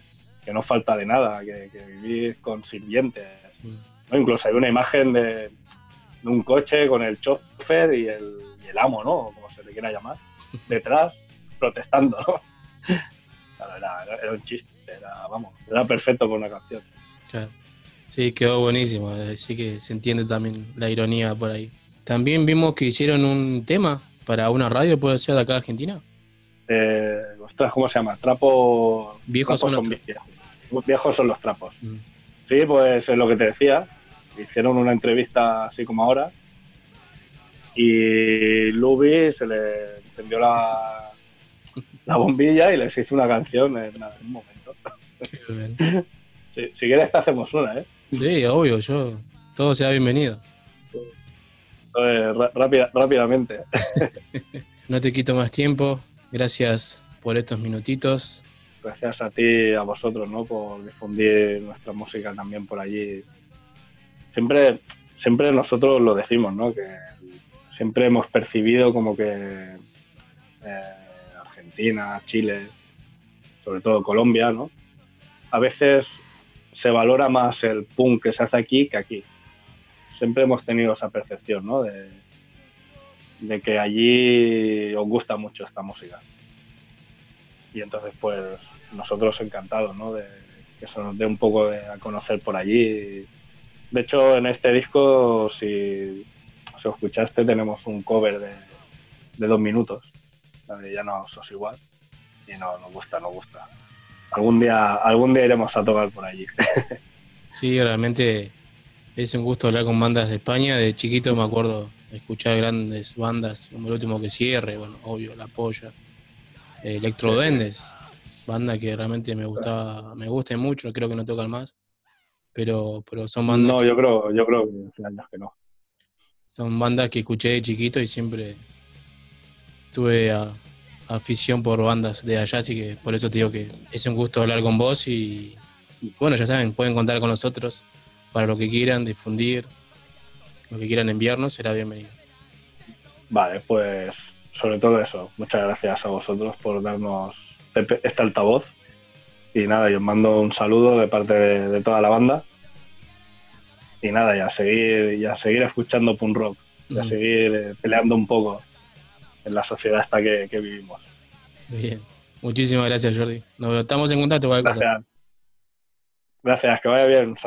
Speaker 18: que no falta de nada, que, que vivís con sirvientes. ¿no? Incluso hay una imagen de, de un coche con el chofer y el, y el amo, ¿no? Como se le quiera llamar, [laughs] detrás, protestando, ¿no? Claro, era, era- era un chiste, era, vamos, era perfecto por una canción.
Speaker 8: Claro. Sí, quedó buenísimo. Así que se entiende también la ironía por ahí. También vimos que hicieron un tema para una radio, puede ser de acá de Argentina.
Speaker 18: Eh, ostras, ¿cómo se llama? Trapo.
Speaker 8: Viejos son los
Speaker 18: viejos. Viejos son los trapos. Sí, pues es lo que te decía. Hicieron una entrevista así como ahora. Y Luby se le encendió la, [laughs] la bombilla y les hizo una canción en, un momento. si, [laughs] si quieres te hacemos una, ¿eh?
Speaker 8: Sí, obvio, yo. Todo sea bienvenido.
Speaker 18: Eh, ra- rápida- rápidamente. [laughs]
Speaker 8: No te quito más tiempo. Gracias por estos minutitos.
Speaker 18: Gracias a ti, a vosotros, ¿no? Por difundir nuestra música también por allí. Siempre, siempre nosotros lo decimos, ¿no? Que siempre hemos percibido como que eh, Argentina, Chile, sobre todo Colombia, ¿no? A veces se valora más el punk que se hace aquí que aquí. Siempre hemos tenido esa percepción, ¿no? De, de que allí os gusta mucho esta música. Y entonces, pues, nosotros encantados, ¿no? De que se nos dé un poco de, a conocer por allí. De hecho, en este disco, si, si escuchaste, tenemos un cover de, de dos minutos, la de Ya no sos igual. Y no, nos gusta, nos gusta. Algún día, algún día iremos a tocar por allí. [laughs]
Speaker 8: Sí, realmente es un gusto hablar con bandas de España. De chiquito me acuerdo escuchar grandes bandas, como el último que cierre, bueno, obvio, La Polla, eh, Electro Duendes, banda que realmente me gustaba, me gusta mucho, creo que no tocan más, pero, pero son bandas,
Speaker 18: no, yo creo, yo creo que no.
Speaker 8: son bandas que escuché de chiquito y siempre tuve a- afición por bandas de allá, así que por eso te digo que es un gusto hablar con vos y, y bueno, ya saben, pueden contar con nosotros para lo que quieran, difundir, lo que quieran enviarnos, será bienvenido.
Speaker 18: Vale, pues sobre todo eso. Muchas gracias a vosotros por darnos este este altavoz. Y nada, yo os mando un saludo de parte de, de toda la banda. Y nada, ya seguir, ya seguir escuchando punk rock, ya
Speaker 8: Mm.
Speaker 18: seguir eh, peleando un poco en la sociedad esta que, que vivimos.
Speaker 8: Bien, muchísimas gracias Jordi. Nos estamos en contacto con cosa.
Speaker 18: Gracias. Gracias, que vaya bien. Un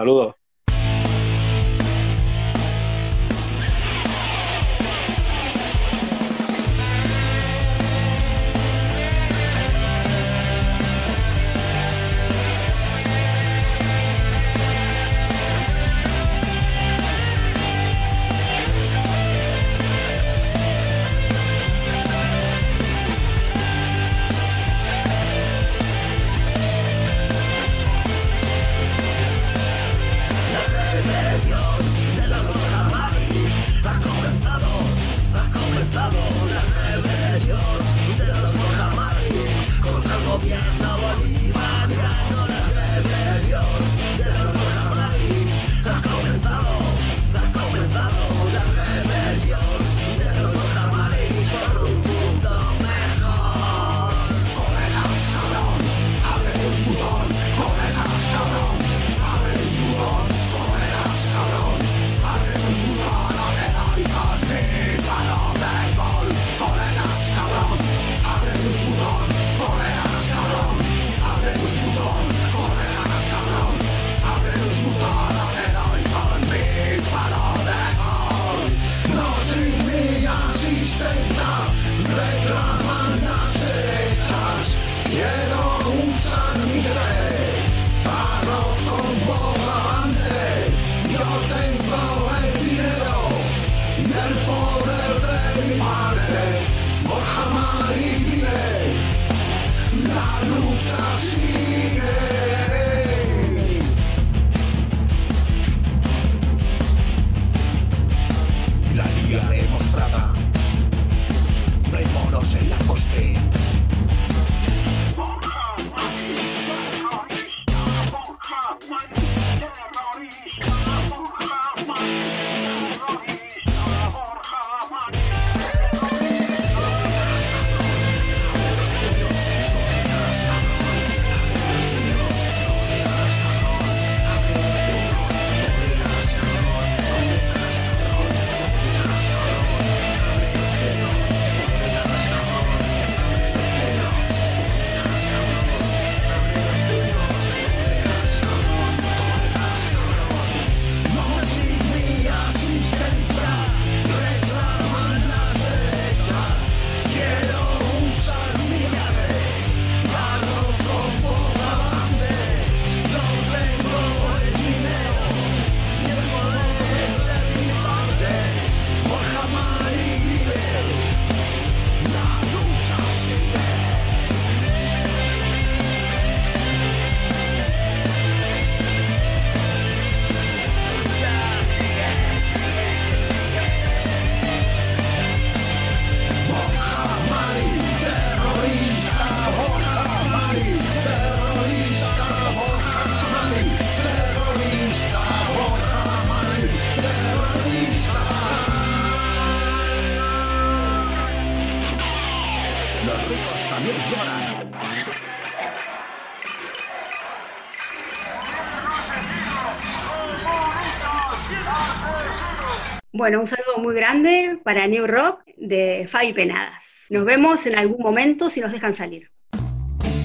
Speaker 19: Bueno, un saludo muy grande para New Rock de Fabi Penadas. Nos vemos en algún momento si nos dejan salir.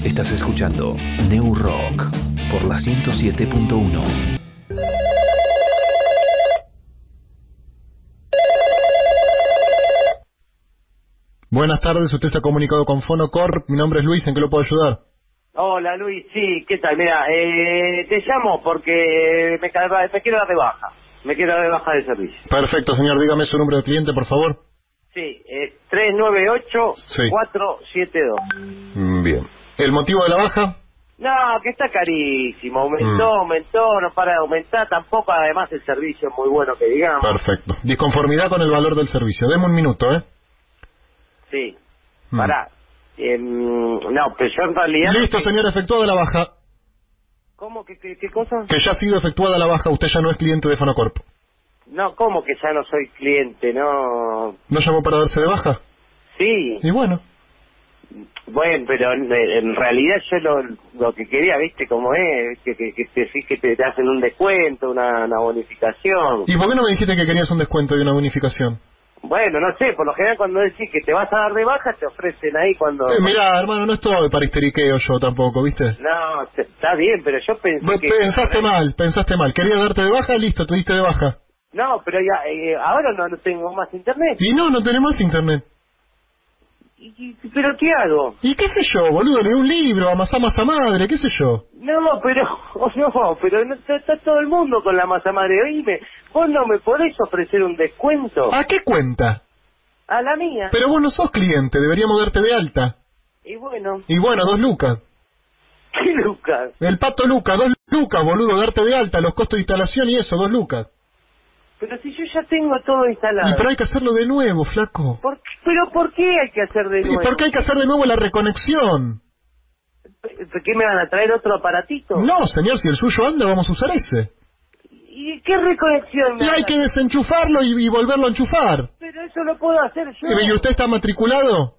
Speaker 2: Estás escuchando New Rock por la 107.1.
Speaker 20: Buenas tardes, usted se ha comunicado con Fonocorp. Mi nombre es Luis, ¿en qué lo puedo ayudar?
Speaker 21: Hola Luis, sí, ¿qué tal? Mira, eh, te llamo porque me, me quiero dar de baja. Me quiero dar de baja de servicio.
Speaker 20: Perfecto, señor, dígame su número de cliente, por favor.
Speaker 21: Sí, es 398-472.
Speaker 20: Mm, Bien. ¿El motivo de la baja?
Speaker 21: No, que está carísimo. Aumentó,
Speaker 20: Mm.
Speaker 21: aumentó, no para de aumentar. Tampoco, además, el servicio es muy bueno que digamos.
Speaker 20: Perfecto. Disconformidad con el valor del servicio. Deme un minuto, ¿eh?
Speaker 21: Sí,
Speaker 20: Mm.
Speaker 21: pará. Em, no, pero yo en realidad...
Speaker 20: Listo, señor, efectuada la baja.
Speaker 21: ¿Cómo? ¿Qué, qué, cosa?
Speaker 20: Que ya ha sido efectuada la baja, usted ya no es cliente de Fonocorp.
Speaker 21: No, ¿cómo que ya no soy cliente? No...
Speaker 20: ¿No llamó para darse de baja?
Speaker 21: Sí.
Speaker 20: Y bueno.
Speaker 21: Bueno, pero en, en realidad yo lo, lo que quería, viste, como es, que, que, que te, que te, te hacen un descuento, una, una bonificación.
Speaker 20: ¿Y por qué no me dijiste que querías un descuento y una bonificación?
Speaker 21: Bueno, no sé, por lo general cuando decís que te vas a dar de baja, te ofrecen ahí cuando...
Speaker 20: Eh, mirá, hermano, no estoy para histeriqueo yo tampoco, ¿viste?
Speaker 21: No, está bien, pero yo pensé que...
Speaker 20: Pensaste mal, pensaste mal. Querías darte de baja, listo, te diste de baja.
Speaker 21: No, pero ya, eh, ahora no, no tengo más internet.
Speaker 20: Y no, no tenemos internet.
Speaker 21: ¿Y- y- ¿Pero qué hago?
Speaker 20: ¿Y qué sé yo, boludo? Leí un libro, amasá masa madre, qué sé yo.
Speaker 21: No, pero, [laughs] no, pero no, está, está todo el mundo con la masa madre. Oíme, vos no me podés ofrecer un descuento.
Speaker 20: ¿A qué cuenta?
Speaker 21: A la mía.
Speaker 20: Pero vos no sos cliente, deberíamos darte de alta.
Speaker 21: Y bueno,
Speaker 20: Y bueno, dos lucas.
Speaker 21: ¿qué Lucas?
Speaker 20: El pato Luca, dos lucas, boludo, darte de alta, los costos de instalación y eso, dos lucas.
Speaker 21: Pero si yo ya tengo todo instalado.
Speaker 20: Y pero hay que hacerlo de nuevo, flaco.
Speaker 21: ¿Por qué- ¿Pero por qué hay que hacer de
Speaker 20: ¿Y
Speaker 21: nuevo?
Speaker 20: por qué hay que hacer de nuevo la reconexión?
Speaker 21: ¿Por qué me van a traer otro aparatito?
Speaker 20: No, señor, si el suyo anda, vamos a usar ese.
Speaker 21: ¿Y qué reconexión
Speaker 20: Y hay que desenchufarlo y, y volverlo a enchufar.
Speaker 21: Pero eso lo puedo hacer yo.
Speaker 20: ¿Y usted está matriculado?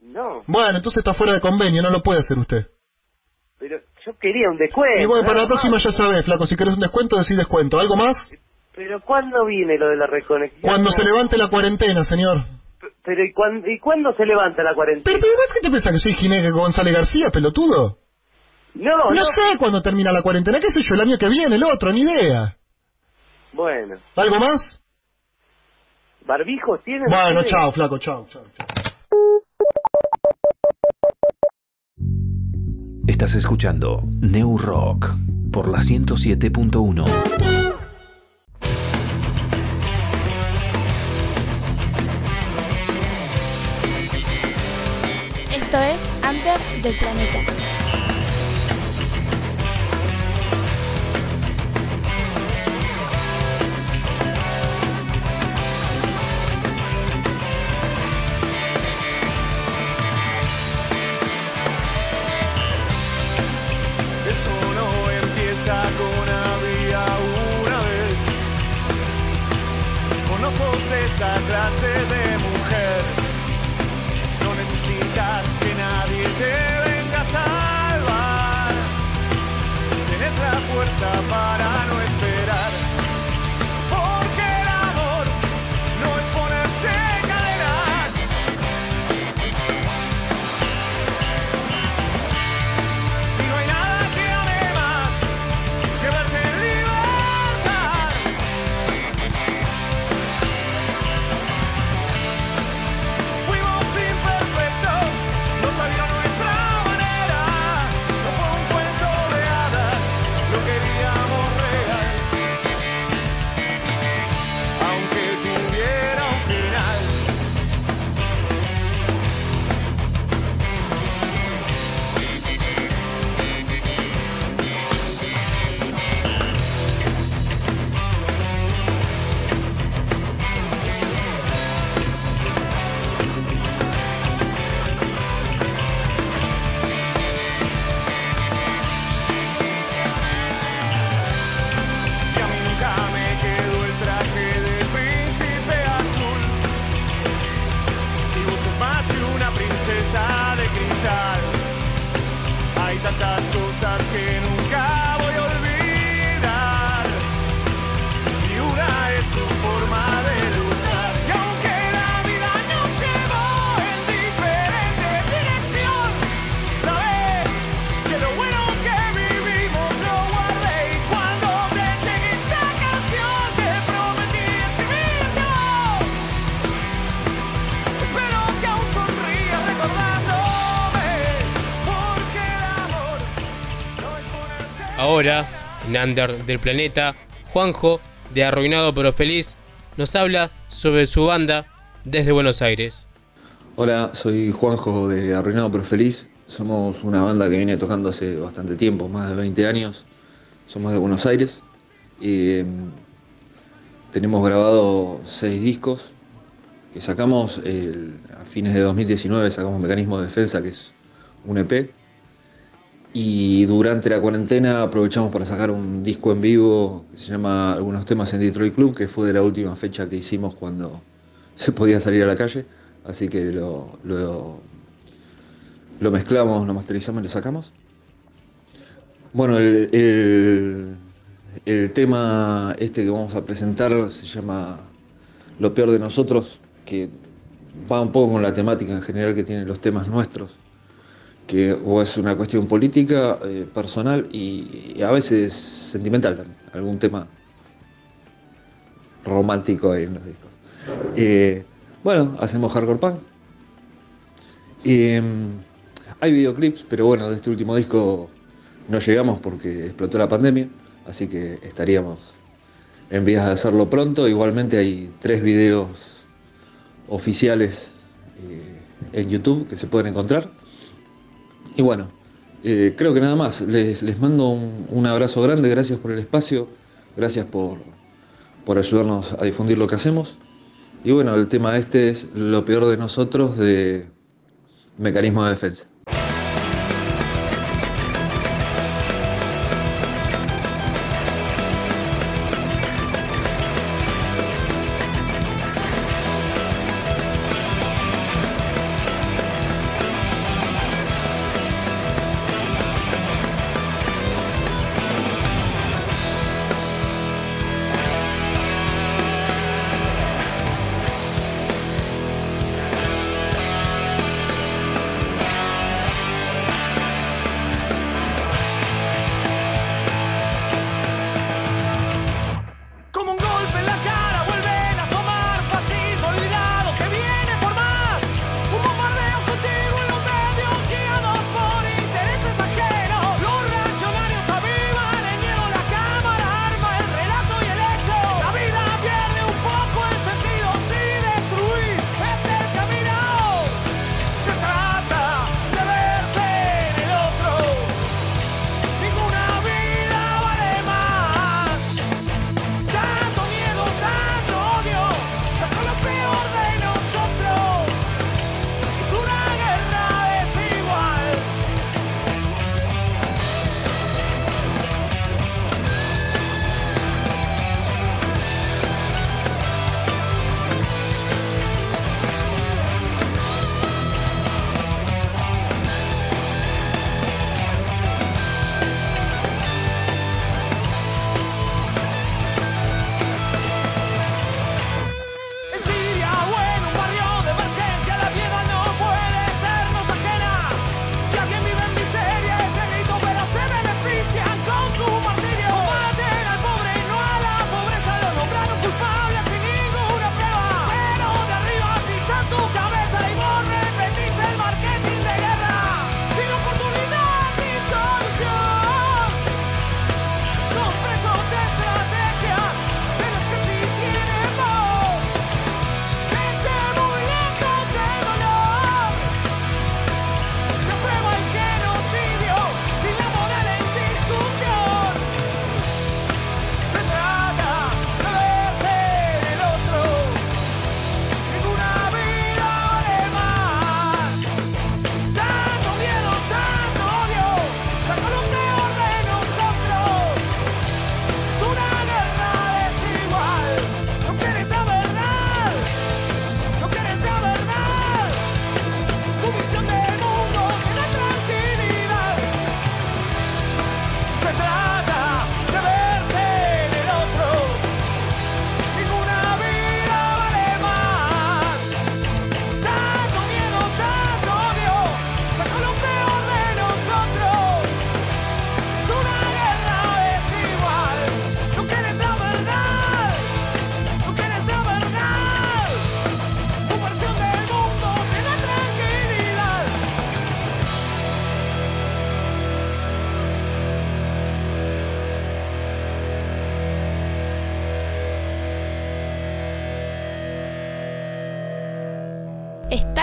Speaker 21: No,
Speaker 20: Bueno, entonces está fuera de convenio, no lo puede hacer usted.
Speaker 21: pero yo quería un descuento.
Speaker 20: Y bueno, para la próxima ya sabes, flaco, si querés un descuento, decís descuento. ¿Algo más?
Speaker 21: Pero ¿cuándo viene lo de la reconexión?
Speaker 20: Cuando se levante la cuarentena, señor.
Speaker 21: Pero ¿y cuándo, ¿y cuándo se levanta la cuarentena?
Speaker 20: Pero, pero ¿vos qué te pensás que soy Ginés González García, pelotudo?
Speaker 21: No,
Speaker 20: No
Speaker 21: no.
Speaker 20: sé cuándo termina la cuarentena, qué sé yo, el año que viene, el otro, ni idea.
Speaker 21: Bueno,
Speaker 20: ¿Algo más?
Speaker 21: ¿barbijos tienen?
Speaker 20: Bueno, chao, flaco, chao, chao.
Speaker 2: Estás escuchando New Rock por la 107.1.
Speaker 9: Esto es Under del Planeta.
Speaker 11: Eso no empieza con había una vez. O no sos esa clase de fuerza para
Speaker 8: Ahora, en Under del Planeta, Juanjo, de Arruinado pero Feliz, nos habla sobre su banda desde Buenos Aires.
Speaker 22: Hola, soy Juanjo de Arruinado pero Feliz. Somos una banda que viene tocando hace bastante tiempo, más de 20 años. Somos de Buenos Aires y em, tenemos grabado seis discos que sacamos a fines de 2019, sacamos Mecanismo de Defensa, que es un EP. Y durante la cuarentena aprovechamos para sacar un disco en vivo que se llama Algunos temas en Detroit Club, que fue de la última fecha que hicimos cuando [laughs] se podía salir a la calle. Así que lo, lo, lo mezclamos, lo masterizamos y lo sacamos. Bueno, el, el- el tema este que vamos a presentar se llama Lo peor de nosotros, que va un poco con la temática en general que tienen los temas nuestros, que o es una cuestión política, eh, personal y, a veces sentimental también, algún tema romántico ahí en los discos. Eh, bueno, hacemos hardcore punk. Eh, hay videoclips, pero bueno, de este último disco no llegamos porque explotó la pandemia, así que estaríamos en vías de hacerlo pronto. Igualmente hay tres videos oficiales eh, en YouTube que se pueden encontrar. Y bueno, eh, creo que nada más. Les, mando un, un abrazo grande, gracias por el espacio, gracias por, por ayudarnos a difundir lo que hacemos. Y bueno, el tema este es lo peor de nosotros de mecanismo de defensa.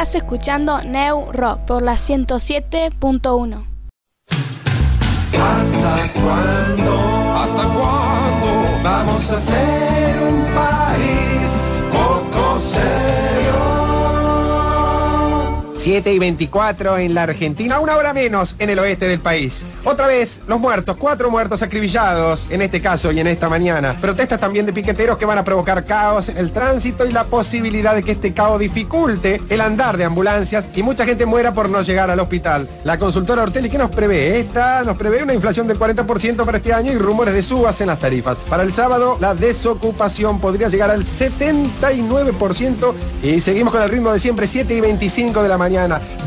Speaker 9: Estás escuchando New Rock por la 107.1.
Speaker 13: ¿Hasta cuándo? ¿Hasta cuándo? Vamos a ser
Speaker 23: 7 y 24 en la Argentina, una hora menos en el oeste del país. Otra vez, los muertos, cuatro muertos acribillados, en este caso y en esta mañana. Protestas también de piqueteros que van a provocar caos en el tránsito y la posibilidad de que este caos dificulte el andar de ambulancias y mucha gente muera por no llegar al hospital. La consultora Ortelli, ¿qué nos prevé? Esta nos prevé una inflación del 40% para este año y rumores de subas en las tarifas. Para el sábado, la desocupación podría llegar al 79% y seguimos con el ritmo de siempre, 7 y 25 de la mañana.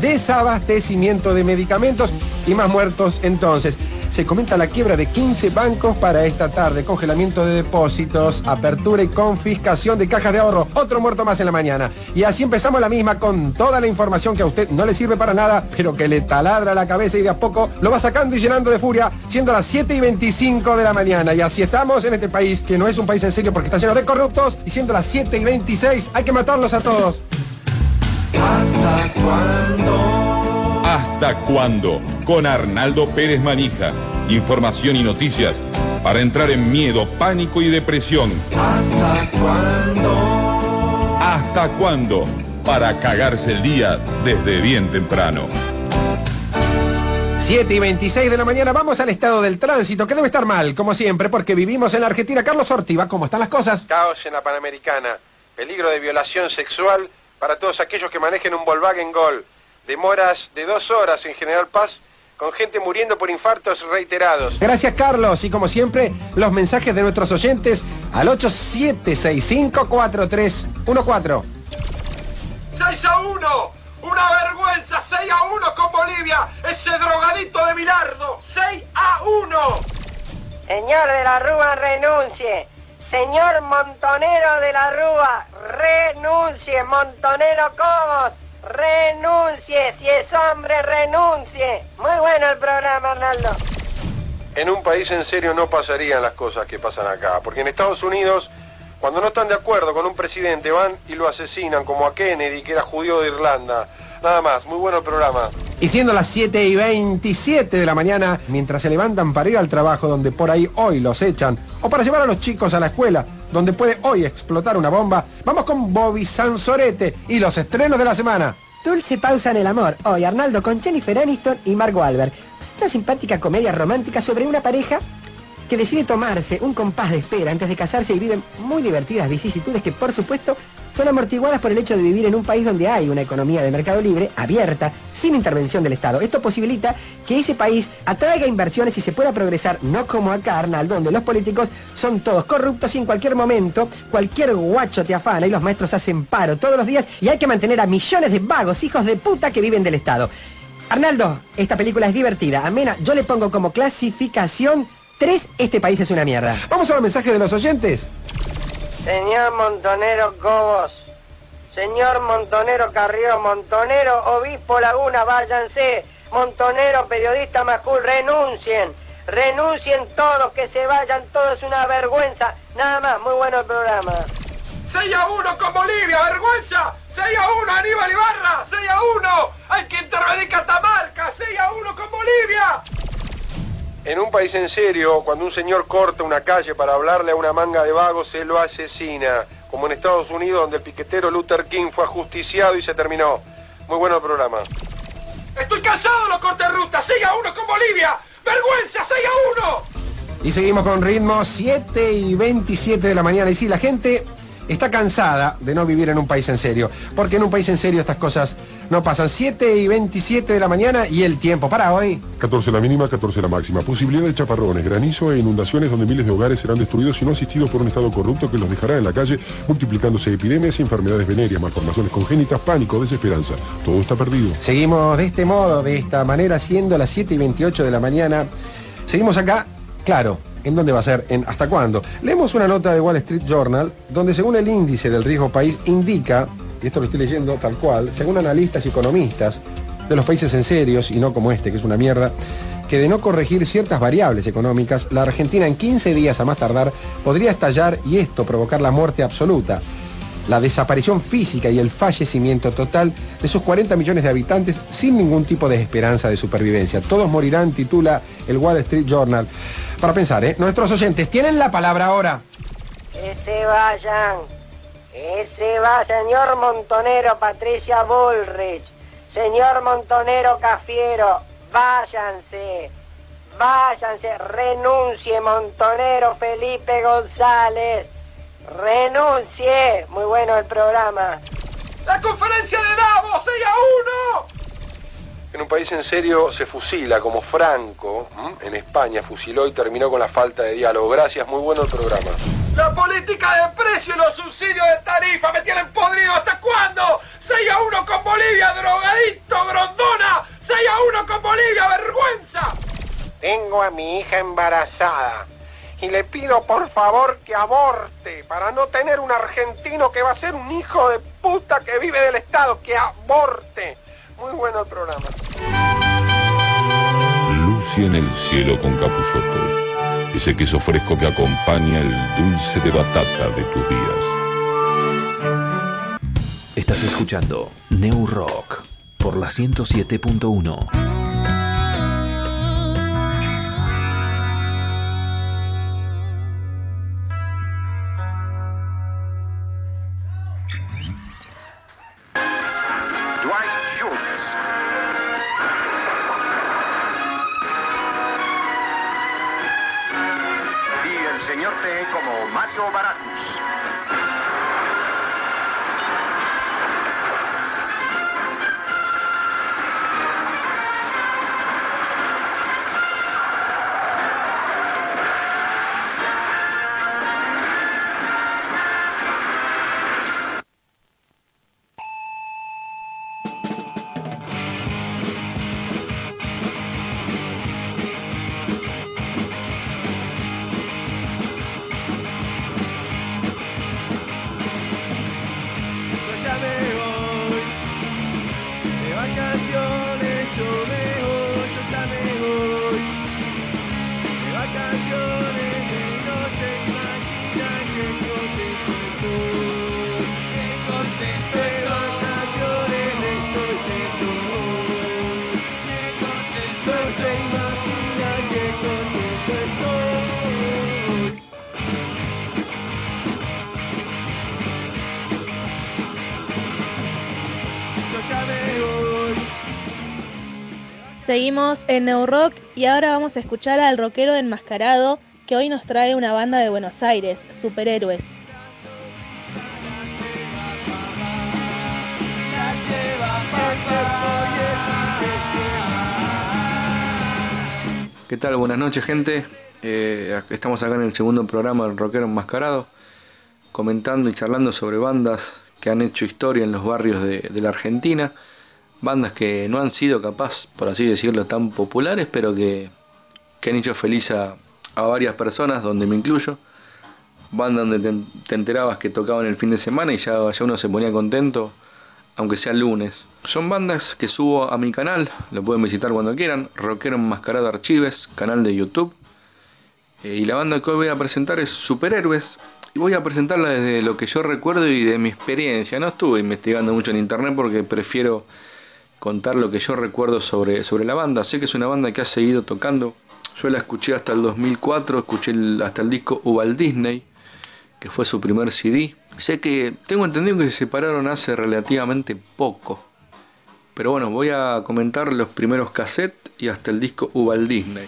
Speaker 23: Desabastecimiento de medicamentos y más muertos entonces. Se comenta la quiebra de 15 bancos para esta tarde, congelamiento de depósitos, apertura y confiscación de cajas de ahorro, otro muerto más en la mañana. Y así empezamos la misma con toda la información que a usted no le sirve para nada, pero que le taladra la cabeza y de a poco lo va sacando y llenando de furia, siendo las 7 y 25 de la mañana. Y así estamos en este país, que no es un país en serio porque está lleno de corruptos, y siendo las 7 y 26 hay que matarlos a todos.
Speaker 13: ¿Hasta cuándo?
Speaker 24: ¿Hasta cuándo? Con Arnaldo Pérez Manija. Información y noticias para entrar en miedo, pánico y depresión.
Speaker 13: ¿Hasta cuándo?
Speaker 24: ¿Hasta cuándo? Para cagarse el día desde bien temprano.
Speaker 23: 7 y 26 de la mañana, vamos al estado del tránsito, que debe estar mal, como siempre, porque vivimos en la Argentina. Carlos Ortiva, ¿cómo están las cosas? Caos en la Panamericana, peligro de violación sexual para todos aquellos que manejen un Volkswagen Gol. Demoras de dos horas en General Paz con gente muriendo por infartos reiterados. Gracias Carlos y como siempre los mensajes de nuestros oyentes al 87654314.
Speaker 25: 6 a 1, una vergüenza, 6 a 1 con Bolivia, ese drogadito de Milardo, 6 a 1.
Speaker 26: Señor de la Rúa, renuncie. Señor Montonero de la Rúa, renuncie. Montonero Cobos, renuncie. Si es hombre, renuncie. Muy bueno el programa, Arnaldo.
Speaker 23: En un país en serio no pasarían las cosas que pasan acá, porque en Estados Unidos, cuando no están de acuerdo con un presidente, van y lo asesinan, como a Kennedy, que era judío de Irlanda. Nada más, muy bueno el programa. Y siendo las 7 y 27 de la mañana, mientras se levantan para ir al trabajo donde por ahí hoy los echan, o para llevar a los chicos a la escuela, donde puede hoy explotar una bomba, vamos con Bobby Sansorete y los estrenos de la semana.
Speaker 27: Dulce pausa en el amor. Hoy Arnaldo con Jennifer Aniston y Margot Albert. Una simpática comedia romántica sobre una pareja que decide tomarse un compás de espera antes de casarse y viven muy divertidas vicisitudes que por supuesto son amortiguadas por el hecho de vivir en un país donde hay una economía de mercado libre, abierta, sin intervención del Estado. Esto posibilita que ese país atraiga inversiones y se pueda progresar, no como acá, Arnaldo, donde los políticos son todos corruptos y en cualquier momento cualquier guacho te afana y los maestros hacen paro todos los días y hay que mantener a millones de vagos, hijos de puta que viven del Estado. Arnaldo, esta película es divertida, amena, yo le pongo como clasificación 3, este país es una mierda.
Speaker 23: Vamos a los mensajes de los oyentes.
Speaker 26: Señor Montonero Cobos, señor Montonero Carrió, Montonero Obispo Laguna, váyanse. Montonero Periodista Macul, renuncien. Renuncien todos, que se vayan todos, es una vergüenza. Nada más, muy bueno el programa.
Speaker 25: 6 a 1 con Bolivia, vergüenza. 6 a 1 Aníbal Ibarra, 6 a 1. Hay que intervenir Catamarca, 6 a 1 con Bolivia.
Speaker 23: En un país en serio, cuando un señor corta una calle para hablarle a una manga de vagos, se lo asesina. Como en Estados Unidos, donde el piquetero Luther King fue ajusticiado y se terminó. Muy bueno el programa.
Speaker 25: Estoy cansado de los cortes de ruta, 6 a 1 con Bolivia. Vergüenza, 6 a 1.
Speaker 23: Y seguimos con ritmo 7 y 27 de la mañana. Y sí, la gente está cansada de no vivir en un país en serio. Porque en un país en serio estas cosas no pasan. 7 y 27 de la mañana y el tiempo para hoy.
Speaker 3: 14 la mínima, 14 la máxima. Posibilidad de chaparrones, granizo e inundaciones donde miles de hogares serán destruidos y no asistidos por un estado corrupto que los dejará en la calle, multiplicándose epidemias y enfermedades venéreas, malformaciones congénitas, pánico, desesperanza. Todo está perdido.
Speaker 23: Seguimos de este modo, de esta manera, siendo las 7 y 28 de la mañana. Seguimos acá, claro, ¿En dónde va a ser? ¿En hasta cuándo? Leemos una nota de Wall Street Journal donde según el índice del riesgo país indica, y esto lo estoy leyendo tal cual, según analistas y economistas de los países en serios y no como este, que es una mierda, que de no corregir ciertas variables económicas, la Argentina en 15 días a más tardar podría estallar y esto provocar la muerte absoluta. La desaparición física y el fallecimiento total de sus 40 millones de habitantes sin ningún tipo de esperanza de supervivencia. Todos morirán, titula el Wall Street Journal. Para pensar, ¿eh? Nuestros oyentes tienen la palabra ahora.
Speaker 26: Que se vayan. Que se va, señor Montonero Patricia Bullrich. Señor Montonero Cafiero, váyanse. Váyanse, renuncie Montonero Felipe González. Renuncie. Muy bueno el programa.
Speaker 25: ¡La conferencia de Davos, 6 a 1!
Speaker 3: En un país en serio se fusila, como Franco, ¿m? en España fusiló y terminó con la falta de diálogo. Gracias, muy bueno el programa.
Speaker 25: La política de precio y los subsidios de tarifa me tienen podrido. ¿Hasta cuándo? 6 a 1 con Bolivia, drogadito, grondona. 6 a 1 con Bolivia, vergüenza.
Speaker 23: Tengo a mi hija embarazada y le pido por favor que aborte para no tener un argentino que va a ser un hijo de puta que vive del Estado, que aborte. Muy bueno el programa.
Speaker 24: Lucy en el cielo con capullotos. Ese queso fresco que acompaña el dulce de batata de tus días.
Speaker 2: Estás escuchando New Rock por la 107.1.
Speaker 17: Seguimos en New Rock y ahora vamos a escuchar al rockero enmascarado que hoy nos trae una banda de Buenos Aires, Superhéroes.
Speaker 28: ¿Qué tal? Buenas noches, gente. Eh, estamos acá en el segundo programa del Rockero Enmascarado, comentando y charlando sobre bandas que han hecho historia en los barrios de, de la Argentina. Bandas que no han sido capaz, por así decirlo, tan populares, pero que, que han hecho feliz a, a varias personas, donde me incluyo. Bandas donde te, te enterabas que tocaban el fin de semana y ya, ya uno se ponía contento, aunque sea el lunes. Son bandas que subo a mi canal, lo pueden visitar cuando quieran, Rockero Enmascarado Archives, canal de YouTube. Eh, y la banda que hoy voy a presentar es Superhéroes. Y voy a presentarla desde lo que yo recuerdo y de mi experiencia. No estuve investigando mucho en internet porque prefiero contar lo que yo recuerdo sobre, sobre la banda. Sé que es una banda que ha seguido tocando. Yo la escuché hasta el 2004, escuché hasta el disco Ubal Disney, que fue su primer CD. Sé que tengo entendido que se separaron hace relativamente poco. Pero bueno, voy a comentar los primeros cassettes y hasta el disco Ubal Disney.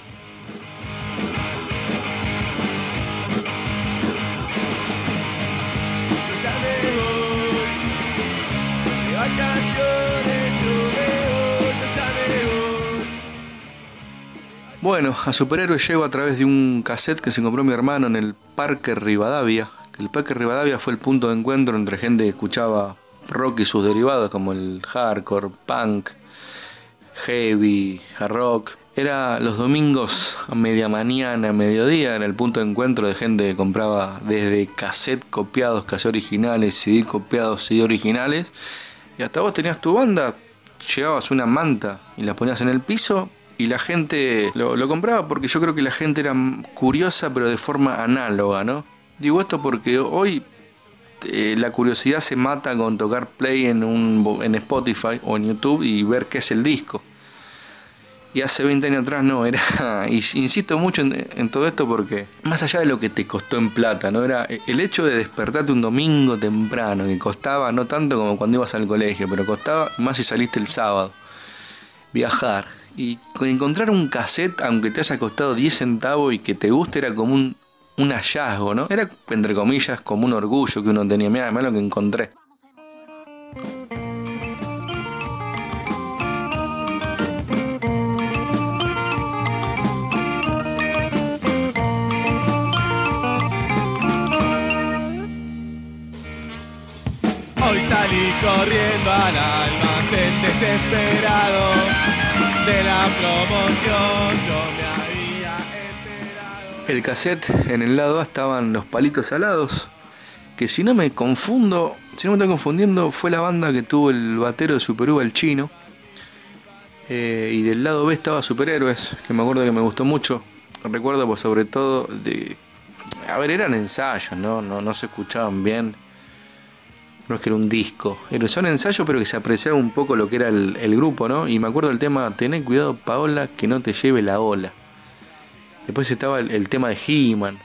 Speaker 28: Bueno, a Superhéroes llego a través de un cassette que se compró mi hermano en el Parque Rivadavia. El Parque Rivadavia fue el punto de encuentro entre gente que escuchaba rock y sus derivados como el hardcore, punk, heavy, hard rock. Era los domingos a media mañana, a mediodía, era el punto de encuentro de gente que compraba desde cassette copiados, cassette originales, CD copiados, CD originales. Y hasta vos tenías tu banda, llevabas una manta y la ponías en el piso y la gente lo, compraba porque yo creo que la gente era curiosa pero de forma análoga, ¿no? Digo esto porque hoy eh, la curiosidad se mata con tocar play en, un, en Spotify o en YouTube y ver qué es el disco. Y hace 20 años atrás no, era. [laughs] Y insisto mucho en, todo esto porque, más allá de lo que te costó en plata, ¿no? Era el hecho de despertarte un domingo temprano, que costaba no tanto como cuando ibas al colegio, pero costaba más si saliste el sábado. Viajar. Y encontrar un cassette, aunque te haya costado 10 centavos y que te guste, era como un, hallazgo, ¿no? Era, entre comillas, como un orgullo que uno tenía. Mira, mira lo que encontré.
Speaker 11: Hoy salí corriendo al almacén desesperado de la promoción. Yo me había enterado.
Speaker 28: El cassette en el lado A estaban los palitos salados. Que si no me confundo, si no me estoy confundiendo, fue la banda que tuvo el batero de Superuva, el chino. Eh, y del lado B estaba Superhéroes, que me acuerdo que me gustó mucho. Recuerdo pues sobre todo de... A ver, eran ensayos, ¿no? No, no se escuchaban bien no es que era un disco, son ensayos pero que se apreciaba un poco lo que era el, grupo, ¿no? Y me acuerdo del tema, tené cuidado Paola que no te lleve la ola. Después estaba el, tema de He-Man.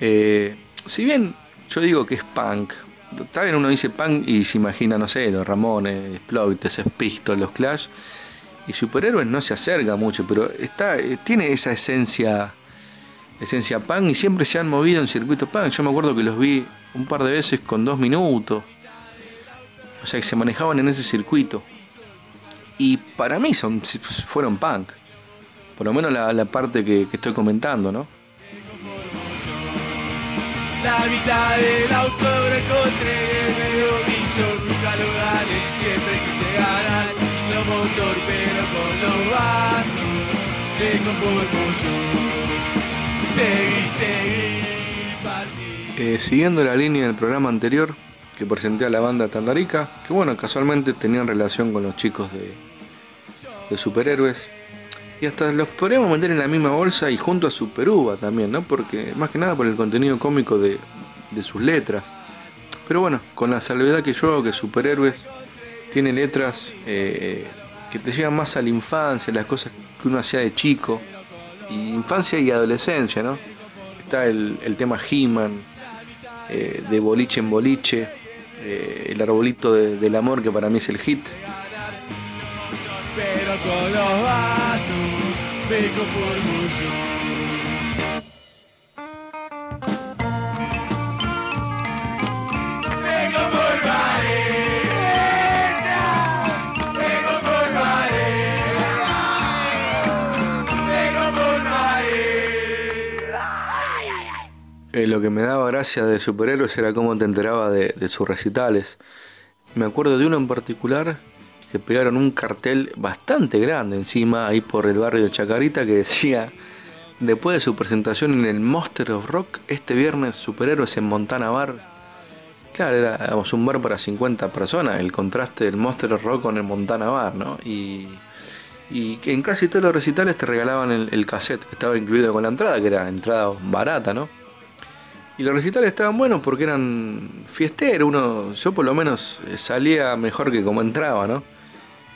Speaker 28: Eh, si bien yo digo que es punk, está bien uno dice punk y se imagina, no sé, los Ramones, Exploiters, Pistols, los Clash. Y Superhéroes no se acerca mucho, pero está, eh, tiene esa esencia esencia punk y siempre se han movido en circuito punk. Yo me acuerdo que los vi un par de veces con dos minutos. O sea que se manejaban en ese circuito. Y para mí son, fueron punk. Por lo menos la, parte que, estoy comentando, ¿no?
Speaker 11: La mitad del auto lo encontré medio millón, nunca lo gané, siempre quise ganar, lo motor pero con los vasos, me conformo yo, seguí, seguí.
Speaker 28: Siguiendo la línea del programa anterior que presenté a la banda Tandarica, que bueno, casualmente tenían relación con los chicos de, superhéroes. Y hasta los podríamos meter en la misma bolsa y junto a Superuva también, ¿no? Porque más que nada por el contenido cómico de, sus letras. Pero bueno, con la salvedad que yo hago que Superhéroes tiene letras eh, que te llegan más a la infancia, las cosas que uno hacía de chico, y infancia y adolescencia, ¿no? Está el, el tema He-Man, eh, de boliche en boliche, eh, el arbolito del amor que para mí es el hit. Eh, lo que me daba gracia de superhéroes era cómo te enteraba de, sus recitales. Me acuerdo de uno en particular que pegaron un cartel bastante grande encima, ahí por el barrio de Chacarita, que decía, después de su presentación en el Monster of Rock, este viernes superhéroes en Montana Bar. Claro, era un bar para 50 personas, el contraste del Monster of Rock con el Montana Bar, ¿no? Y, y en casi todos los recitales te regalaban el, el cassette que estaba incluido con la entrada, que era entrada barata, ¿no? Y los recitales estaban buenos porque eran fiesteros, uno, yo por lo menos eh, salía mejor que como entraba, ¿no?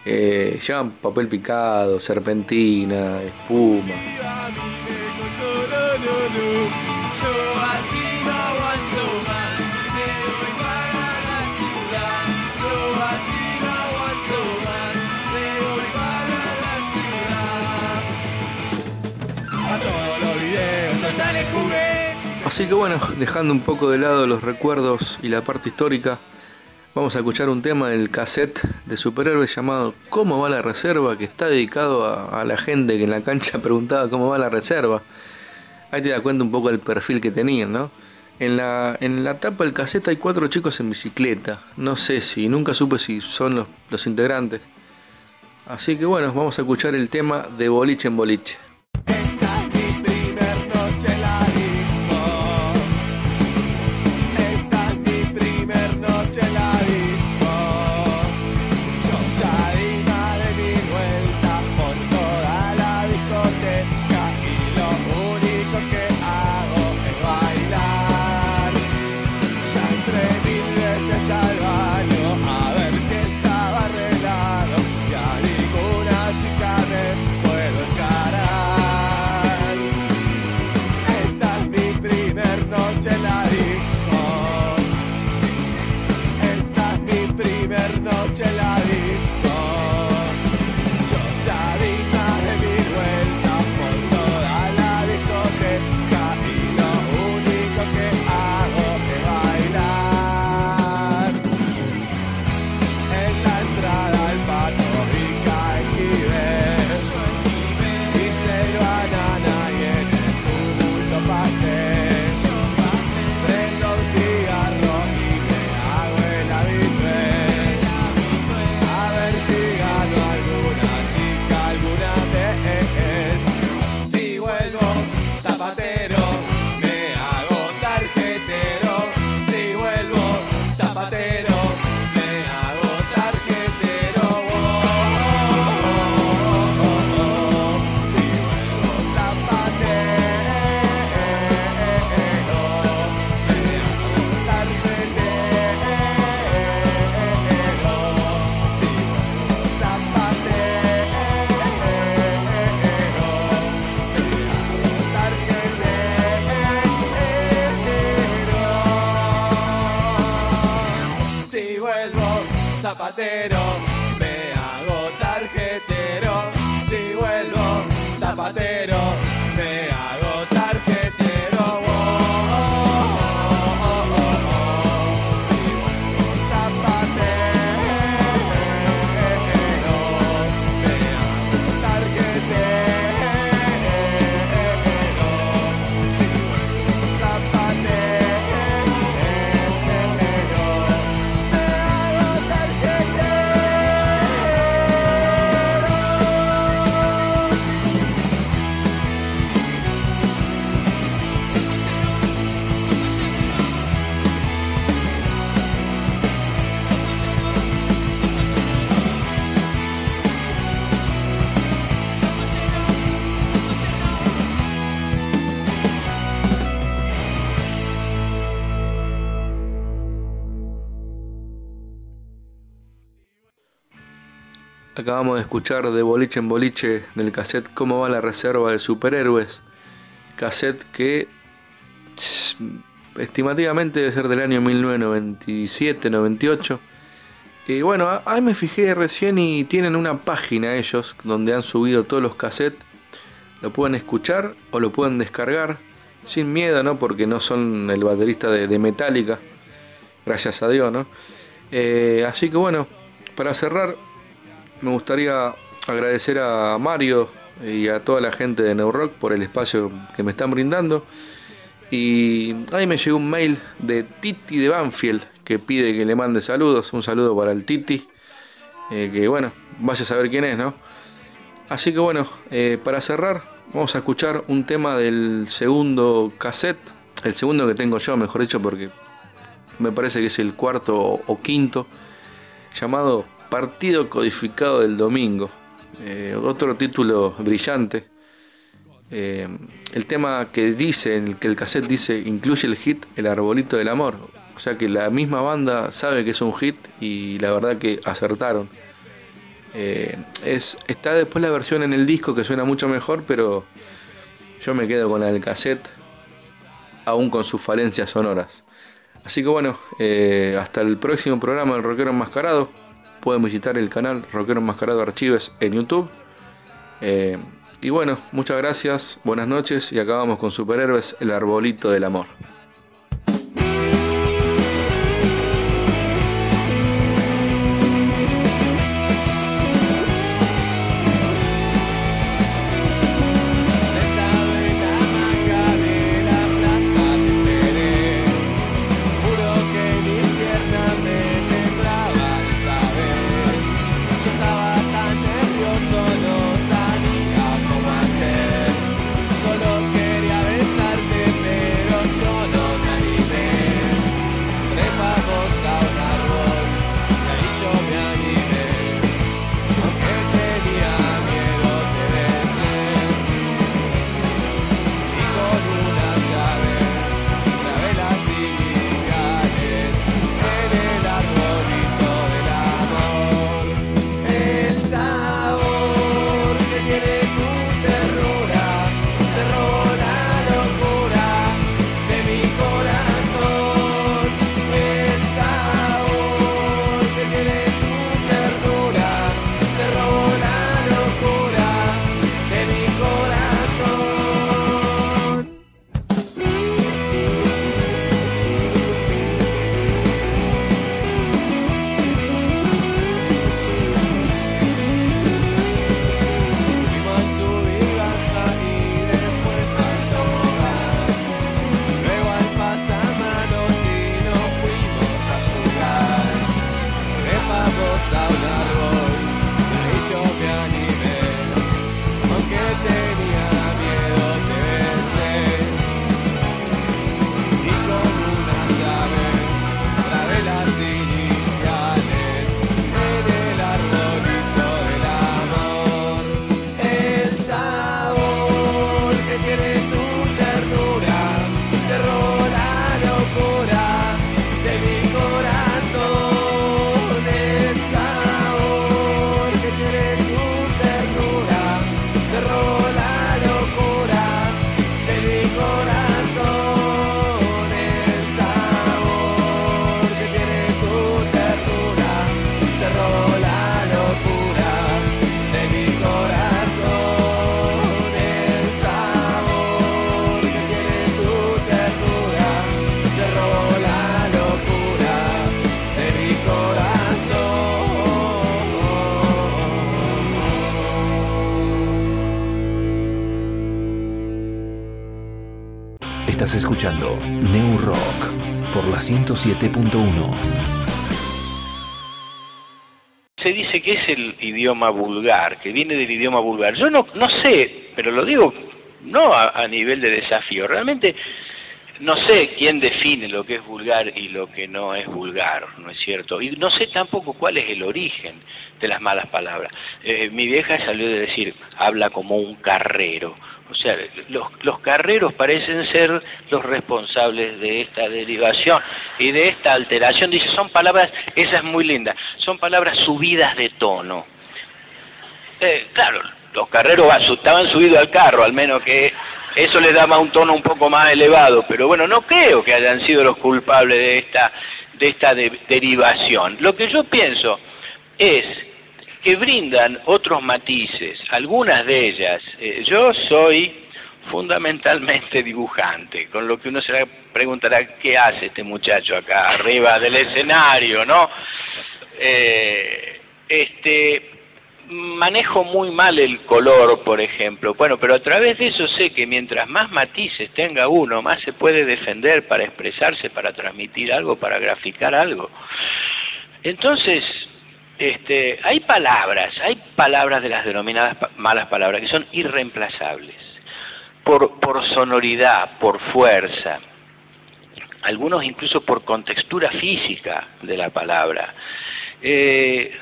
Speaker 28: Eh, llevaban papel picado, serpentina, espuma. Así que bueno, dejando un poco de lado los recuerdos y la parte histórica, vamos a escuchar un tema del cassette de superhéroes llamado ¿Cómo va la reserva? que está dedicado a, la gente que en la cancha [laughs] preguntaba cómo va la reserva. Ahí te das cuenta un poco del perfil que tenían, ¿no? En la, en la tapa del cassette hay cuatro chicos en bicicleta. No sé si, nunca supe si son los, los integrantes. Así que bueno, vamos a escuchar el tema de boliche en boliche.
Speaker 11: Acabamos de escuchar de boliche en boliche del cassette Cómo va la reserva de superhéroes. Cassette que estimativamente debe ser del año 1997-98. Y bueno, ahí me fijé recién y tienen una página ellos donde han subido todos los cassettes. Lo pueden escuchar o lo pueden descargar sin miedo, ¿no? Porque no son el baterista de, de Metallica. Gracias a Dios, ¿no? Eh, así que bueno, para cerrar, me gustaría agradecer a Mario y a toda la gente de New Rock por el espacio que me están brindando. Y ahí me llegó un mail de Titi de Banfield que pide que le mande saludos. Un saludo para el Titi. eh, que bueno, vaya a saber quién es, ¿no? Así que bueno, eh, para cerrar, vamos a escuchar un tema del segundo cassette. El segundo que tengo yo, mejor dicho, porque me parece que es el cuarto o, o quinto. Llamado Partido Codificado del Domingo. Eh, otro título brillante. Eh, el tema que dice, en el que el cassette dice, incluye el hit El Arbolito del Amor. O sea que la misma banda sabe que es un hit y la verdad que acertaron. Eh, es, está después la versión en el disco que suena mucho mejor, pero yo me quedo con la del cassette, aún con sus falencias sonoras. Así que bueno, hasta el próximo programa del Rockero Enmascarado. Pueden visitar el canal Rockero Enmascarado Archives en YouTube. Eh, y bueno, muchas gracias, buenas noches y acabamos con Superhéroes, el arbolito del amor.
Speaker 2: New Rock por la 107.1.
Speaker 29: Se dice que es el idioma vulgar, que viene del idioma vulgar. Yo no, no sé, pero lo digo no a, a nivel de desafío. Realmente no sé quién define lo que es vulgar y lo que no es vulgar, ¿no es cierto? Y no sé tampoco cuál es el origen de las malas palabras. Eh, mi vieja salió de decir, habla como un carrero. O sea, los, los carreros parecen ser los responsables de esta derivación y de esta alteración. Dice, son palabras, esa es muy linda, son palabras subidas de tono. Eh, claro, los carreros estaban subidos al carro, al menos que eso le daba un tono un poco más elevado, pero bueno, no creo que hayan sido los culpables de esta, de esta de- derivación. Lo que yo pienso es que brindan otros matices, algunas de ellas. eh, yo soy fundamentalmente dibujante, con lo que uno se preguntará qué hace este muchacho acá arriba del escenario, ¿no? Eh, este, manejo muy mal el color, por ejemplo. Bueno, pero a través de eso sé que mientras más matices tenga uno, más se puede defender para expresarse, para transmitir algo, para graficar algo. Entonces, este, hay palabras, hay palabras de las denominadas malas palabras que son irreemplazables, por, por sonoridad, por fuerza, algunos incluso por contextura física de la palabra. Eh,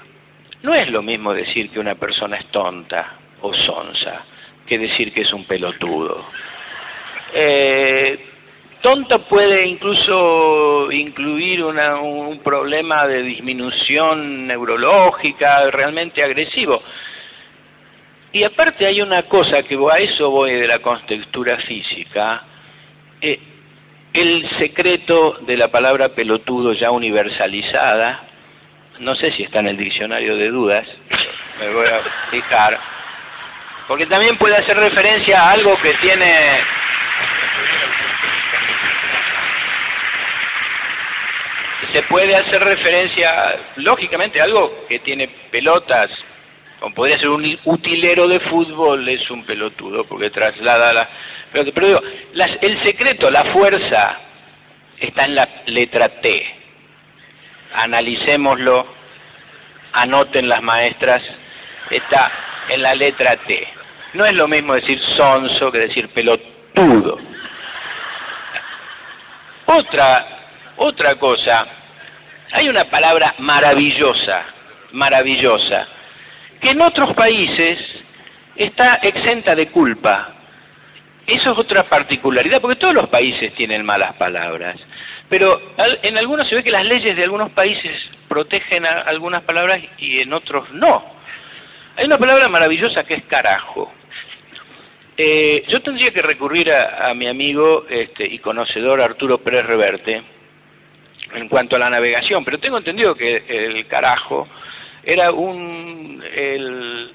Speaker 29: no es lo mismo decir que una persona es tonta o sonsa que decir que es un pelotudo. Eh, tonta puede incluso incluir una- un problema de disminución neurológica realmente agresivo. Y aparte hay una cosa que a eso voy de la contextura física, eh, el secreto de la palabra pelotudo ya universalizada, no sé si está en el diccionario de dudas, me voy a fijar, porque también puede hacer referencia a algo que tiene se puede hacer referencia lógicamente a algo que tiene pelotas como podría ser un utilero de fútbol es un pelotudo porque traslada la pelota. pero digo las- el secreto la fuerza está en la letra T analicémoslo, anoten las maestras, está en la letra T. No es lo mismo decir sonso que decir pelotudo. Otra, otra cosa, hay una palabra maravillosa, maravillosa, que en otros países está exenta de culpa. Eso es otra particularidad, porque todos los países tienen malas palabras. Pero en algunos se ve que las leyes de algunos países protegen algunas palabras y en otros no. Hay una palabra maravillosa que es carajo. Eh, yo tendría que recurrir a, a mi amigo este, y conocedor Arturo Pérez Reverte en cuanto a la navegación, pero tengo entendido que el carajo era un, el,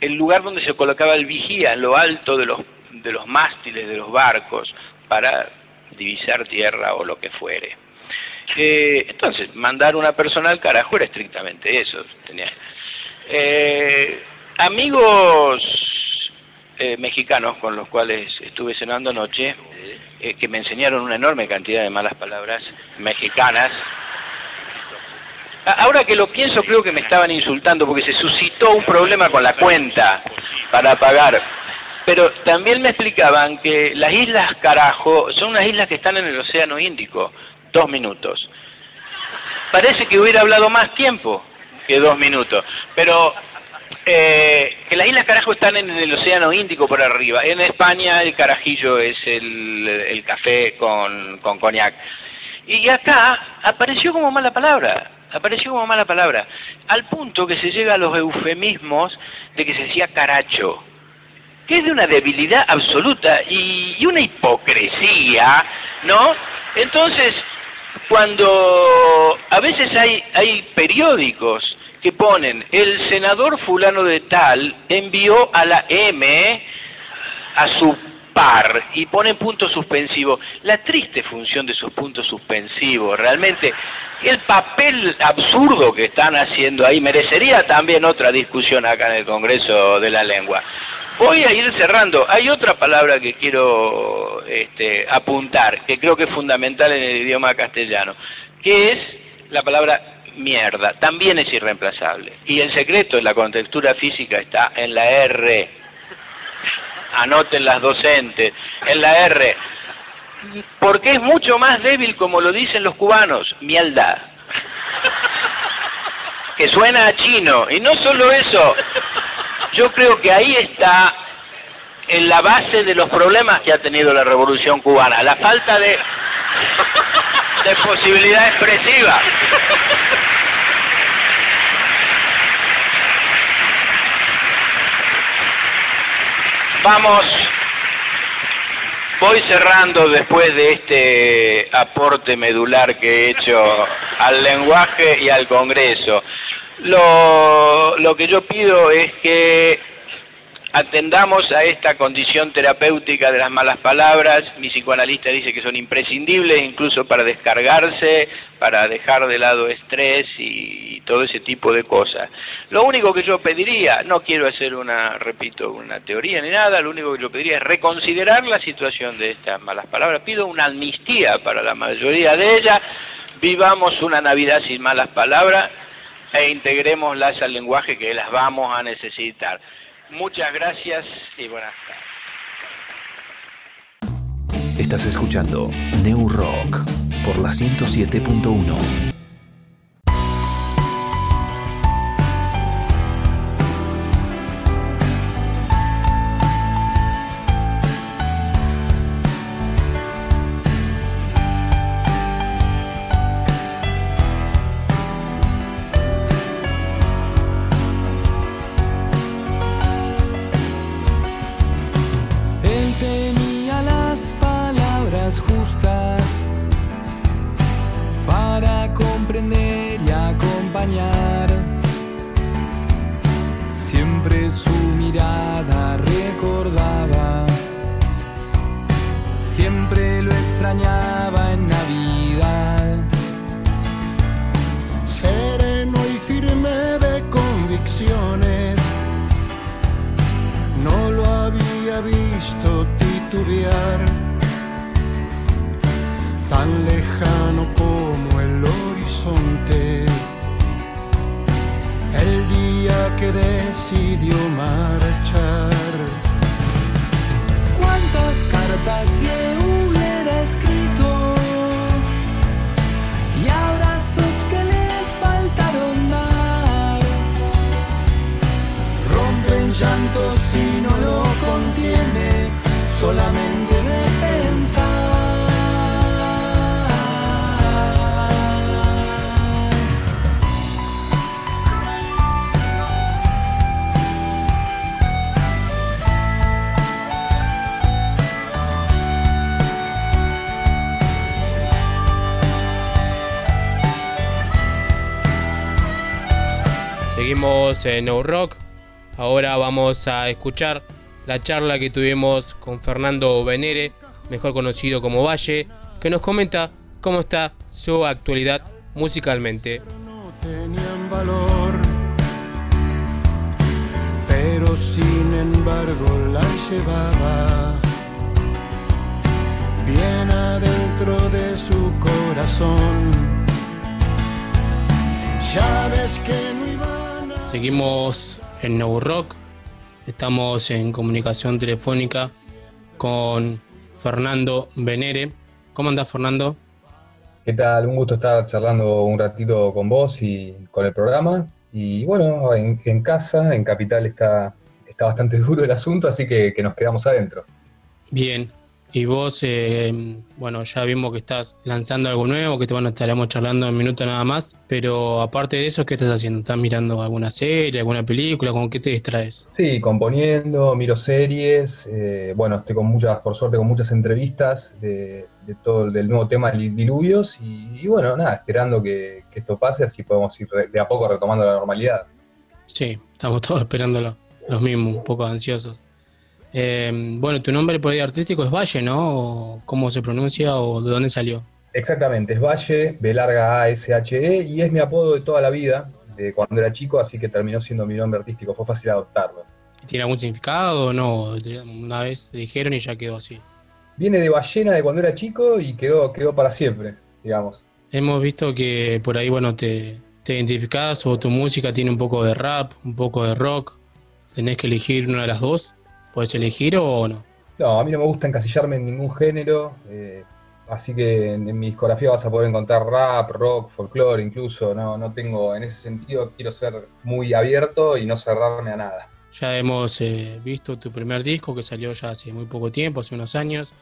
Speaker 29: el lugar donde se colocaba el vigía en lo alto de los, de los mástiles de los barcos para divisar tierra o lo que fuere. Eh, entonces, mandar una persona al carajo era estrictamente eso. Tenía, eh, amigos eh, mexicanos con los cuales estuve cenando anoche, eh, que me enseñaron una enorme cantidad de malas palabras mexicanas. Ahora que lo pienso, creo que me estaban insultando porque se suscitó un problema con la cuenta para pagar. Pero también me explicaban que las islas Carajo son unas islas que están en el Océano Índico. Dos minutos. Parece que hubiera hablado más tiempo que dos minutos. Pero eh, que las Islas Carajo están en el Océano Índico por arriba. En España el carajillo es el, café con, con coñac. Y acá apareció como mala palabra, apareció como mala palabra, al punto que se llega a los eufemismos de que se decía caracho, que es de una debilidad absoluta y, una hipocresía, ¿no? Entonces, cuando a veces hay, hay periódicos que ponen el senador fulano de tal envió a la M a su par y ponen punto suspensivo. La triste función de esos puntos suspensivos, realmente el papel absurdo que están haciendo ahí merecería también otra discusión acá en el Congreso de la Lengua. Voy a ir cerrando. Hay otra palabra que quiero este, apuntar, que creo que es fundamental en el idioma castellano, que es la palabra mierda. También es irreemplazable. Y el secreto en la contextura física está en la R. Anoten las docentes. En la R. Porque es mucho más débil, como lo dicen los cubanos, mieldad. Que suena a chino. Y no solo eso, yo creo que ahí está en la base de los problemas que ha tenido la revolución cubana, la falta de, posibilidad expresiva. Vamos, voy cerrando después de este aporte medular que he hecho al lenguaje y al Congreso. Lo, que yo pido es que atendamos a esta condición terapéutica de las malas palabras. Mi psicoanalista dice que son imprescindibles incluso para descargarse, para dejar de lado estrés y, todo ese tipo de cosas. Lo único que yo pediría, no quiero hacer una, repito, una teoría ni nada, lo único que yo pediría es reconsiderar la situación de estas malas palabras. Pido una amnistía para la mayoría de ellas. Vivamos una Navidad sin malas palabras e integrémoslas al lenguaje que las vamos a necesitar. Muchas gracias y buenas tardes.
Speaker 2: Estás escuchando New Rock por la 107.1.
Speaker 11: Siempre su mirada recordaba, siempre lo extrañaba en Navidad.
Speaker 30: sereno y firme de convicciones. No lo había visto titubear, tan lejano como el horizonte. El día que marchar.
Speaker 11: ¿Cuántas cartas le hubiera escrito? Y abrazos que le faltaron dar. Rompen llantos si no lo contiene, solamente
Speaker 8: Seguimos en No Rock. Ahora vamos a escuchar la charla que tuvimos con Fernando Venere, mejor conocido como Valle, que nos comenta cómo está su actualidad musicalmente.
Speaker 30: tenían valor, pero sin embargo la llevaba bien adentro de su corazón. Ya ves que no iban a...
Speaker 8: Seguimos en No Rock. Estamos en comunicación telefónica con Fernando Venere. ¿Cómo andás, Fernando?
Speaker 31: ¿Qué tal? Un gusto estar charlando un ratito con vos y con el programa. Y bueno, en, en casa, en Capital, está, está bastante [laughs] duro el asunto, así que, que nos quedamos adentro.
Speaker 8: Bien. Y vos, eh, bueno, ya vimos que estás lanzando algo nuevo, que te bueno, estaremos charlando en minutos nada más. Pero aparte de eso, ¿qué estás haciendo? ¿Estás mirando alguna serie, alguna película? ¿Con qué te distraes?
Speaker 31: Sí, componiendo, miro series. eh, bueno, estoy con muchas, por suerte, con muchas entrevistas de, de todo el del nuevo tema Diluvios. Y, y bueno, nada, esperando que, que esto pase, así podemos ir de a poco retomando la normalidad.
Speaker 8: Sí, estamos todos esperándolo, los mismos, un poco ansiosos. Eh, bueno, tu nombre por ahí artístico es Valle, ¿no? ¿Cómo se pronuncia o de dónde salió?
Speaker 31: Exactamente, es Valle, B larga A S H E, y es mi apodo de toda la vida, de cuando era chico, así que terminó siendo mi nombre artístico, fue fácil adoptarlo.
Speaker 8: ¿Tiene algún significado o no? Una vez te dijeron y ya quedó así.
Speaker 31: Viene de ballena de cuando era chico y quedó, quedó para siempre, digamos.
Speaker 8: Hemos visto que por ahí, bueno, te, te identificás o tu música tiene un poco de rap, un poco de rock. ¿Tenés que elegir una de las dos? ¿Puedes elegir o no?
Speaker 31: No, a mí no me gusta encasillarme en ningún género. eh, así que en, en mi discografía vas a poder encontrar rap, rock, folclore incluso. No, no tengo, en ese sentido, quiero ser muy abierto y no cerrarme a nada.
Speaker 8: Ya hemos eh, visto tu primer disco que salió ya hace muy poco tiempo, hace unos años.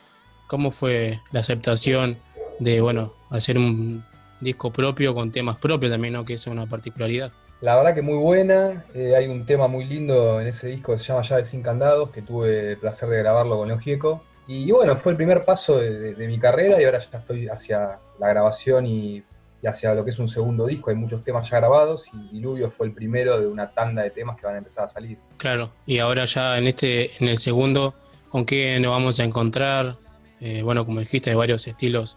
Speaker 8: ¿Cómo fue la aceptación de, bueno, hacer un disco propio con temas propios también, ¿no? Que es una particularidad.
Speaker 31: La verdad que muy buena. eh, hay un tema muy lindo en ese disco que se llama Llaves sin candados, que tuve el placer de grabarlo con Leo. Y bueno, fue el primer paso de, de- de mi carrera y ahora ya estoy hacia la grabación y, hacia lo que es un segundo disco. Hay muchos temas ya grabados y Diluvio fue el primero de una tanda de temas que van a empezar a salir.
Speaker 8: Claro, y ahora ya en este, en el segundo, ¿con qué nos vamos a encontrar? Eh, bueno, como dijiste, hay varios estilos.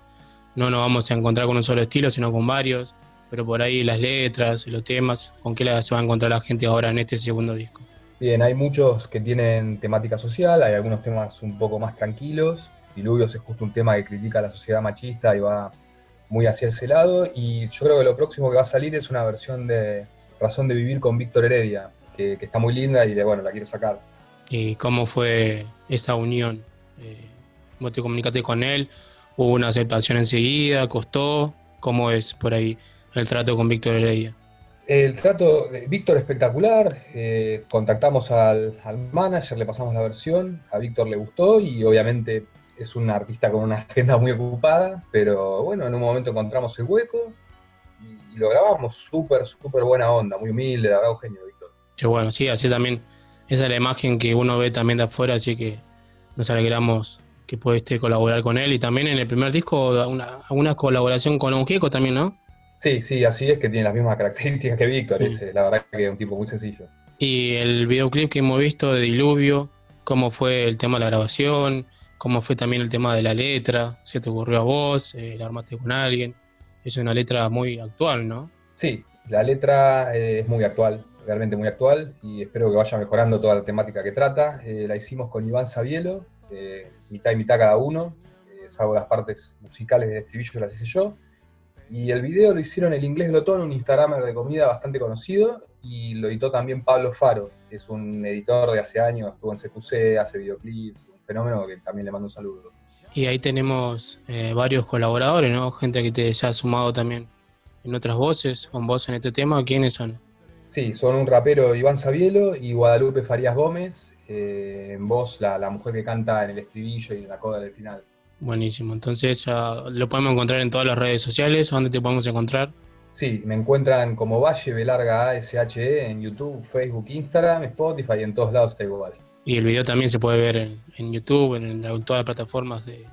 Speaker 8: No nos vamos a encontrar con un solo estilo, sino con varios. Pero por ahí las letras, los temas, ¿con qué se va a encontrar la gente ahora en este segundo disco?
Speaker 31: Bien, hay muchos que tienen temática social, hay algunos temas un poco más tranquilos. Diluvios es justo un tema que critica a la sociedad machista y va muy hacia ese lado. Y yo creo que lo próximo que va a salir es una versión de Razón de Vivir con Víctor Heredia, que, que está muy linda y de, bueno, la quiero sacar.
Speaker 8: ¿Y cómo fue esa unión? Eh, ¿Vos te comunicaste con él? ¿Hubo una aceptación enseguida? ¿Costó? ¿Cómo es por ahí el trato con Víctor Heredia?
Speaker 31: El trato de Víctor espectacular, eh, contactamos al, al manager, le pasamos la versión, a Víctor le gustó y obviamente es un artista con una agenda muy ocupada, pero bueno, en un momento encontramos el hueco y, y lo grabamos súper, súper buena onda, muy humilde, de verdad, Eugenio, Víctor.
Speaker 8: Que bueno, sí, así también, esa es la imagen que uno ve también de afuera, así que nos alegramos que pudiste colaborar con él y también en el primer disco una, una colaboración con un Gieco también, ¿no?
Speaker 31: Sí, sí, así es que tiene las mismas [laughs] características que Víctor,
Speaker 8: Sí.
Speaker 31: la verdad que es un tipo muy sencillo.
Speaker 8: Y el videoclip que hemos visto de Diluvio, cómo fue el tema de la grabación, cómo fue también el tema de la letra, se te ocurrió a vos, eh, la armaste con alguien, es una letra muy actual, ¿no?
Speaker 31: Sí, la letra eh, es muy actual, realmente muy actual, y espero que vaya mejorando toda la temática que trata. Eh, la hicimos con Iván Sabielo, eh, mitad y mitad cada uno, salvo las partes musicales del estribillo que las hice yo. Y el video lo hicieron el Inglés Glotón, un Instagramer de comida bastante conocido, y lo editó también Pablo Faro, que es un editor de hace años, estuvo en CQC, hace videoclips, un fenómeno que también le mando un saludo.
Speaker 8: Y ahí tenemos eh, varios colaboradores, ¿no? Gente que te ya ha sumado también en otras voces, con vos en este tema, ¿quiénes son?
Speaker 31: Sí, son un rapero Iván Sabielo y Guadalupe Farías Gómez, eh, en voz la, la mujer que canta en el estribillo y en la coda del final.
Speaker 8: Buenísimo, entonces ya lo podemos encontrar en todas las redes sociales, ¿dónde te podemos encontrar?
Speaker 31: Sí, me encuentran como Valle B larga A S H E en YouTube, Facebook, Instagram, Spotify y en todos lados está igual.
Speaker 8: Y el video también se puede ver en, en YouTube, en, en todas las plataformas de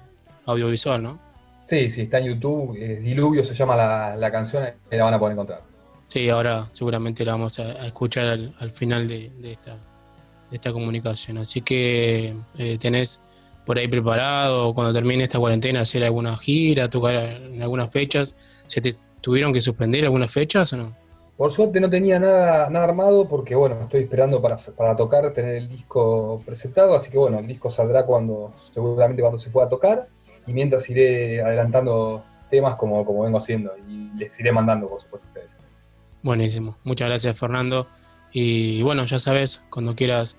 Speaker 8: audiovisual, ¿no?
Speaker 31: Sí, sí, está en YouTube, eh, Diluvio se llama la, la canción y la van a poder encontrar.
Speaker 8: Sí, ahora seguramente la vamos a, a escuchar al, al final de, de esta, de esta comunicación. Así que eh, tenés por ahí preparado, cuando termine esta cuarentena, hacer alguna gira, tocar en algunas fechas. ¿Se te tuvieron que suspender algunas fechas o no?
Speaker 31: Por suerte no tenía nada, nada armado porque bueno, estoy esperando para, para tocar, tener el disco presentado, así que bueno, el disco saldrá cuando, seguramente cuando se pueda tocar, y mientras iré adelantando temas como, como vengo haciendo, y les iré mandando por supuesto a ustedes.
Speaker 8: Buenísimo. Muchas gracias, Fernando. Y bueno, ya sabes, cuando quieras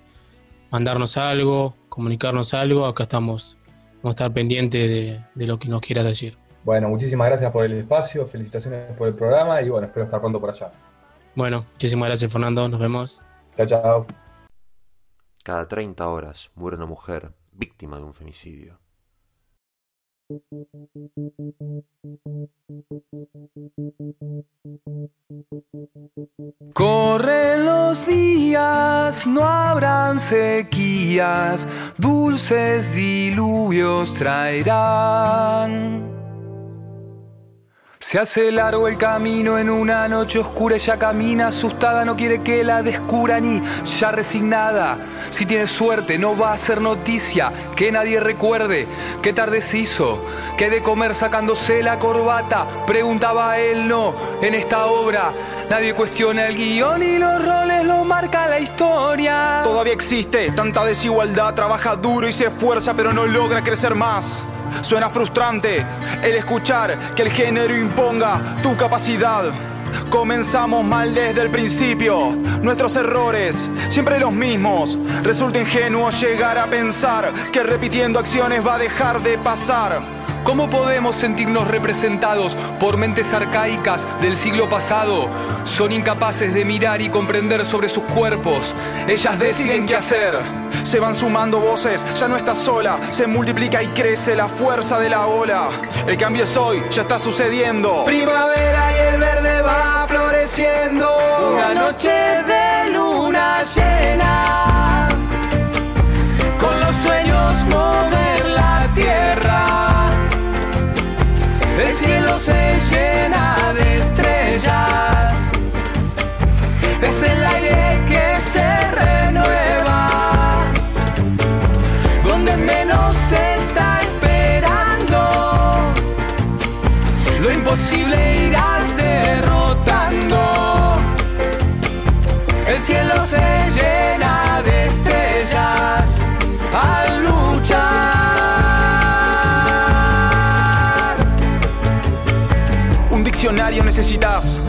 Speaker 8: mandarnos algo, comunicarnos algo, acá estamos. Vamos a estar pendientes de, de lo que nos quieras decir.
Speaker 31: Bueno, muchísimas gracias por el espacio, felicitaciones por el programa y bueno, espero estar pronto por allá.
Speaker 8: Bueno, muchísimas gracias, Fernando. Nos vemos.
Speaker 31: Chao, chao.
Speaker 32: Cada 30 horas muere una mujer víctima de un femicidio.
Speaker 11: Corren los días, no habrán sequías, dulces diluvios traerán.
Speaker 33: Se hace largo el camino en una noche oscura, ella camina asustada, no quiere que la descubran y ya resignada. Si tiene suerte, no va a ser noticia, que nadie recuerde qué tarde se hizo, que de comer sacándose la corbata, preguntaba él, no, en esta obra nadie cuestiona el guion y los roles lo marca la historia.
Speaker 34: Todavía existe tanta desigualdad, trabaja duro y se esfuerza, pero no logra crecer más. Suena frustrante el escuchar que el género imponga tu capacidad. Comenzamos mal desde el principio, nuestros errores, siempre los mismos. Resulta ingenuo llegar a pensar que repitiendo acciones va a dejar de pasar.
Speaker 33: ¿Cómo podemos sentirnos representados por mentes arcaicas del siglo pasado? Son incapaces de mirar y comprender sobre sus cuerpos. Ellas deciden qué hacer.
Speaker 34: Se van sumando voces, ya no estás sola, se multiplica y crece la fuerza de la ola. El cambio es hoy, ya está sucediendo.
Speaker 33: Primavera y el verde va floreciendo. Una noche de luna llena. Con los sueños mover la tierra. El cielo se llena de estrellas. Es el aire que se renueva. Donde menos se está esperando. Lo imposible irás derrotando. El cielo se llena
Speaker 34: diccionario necesitas.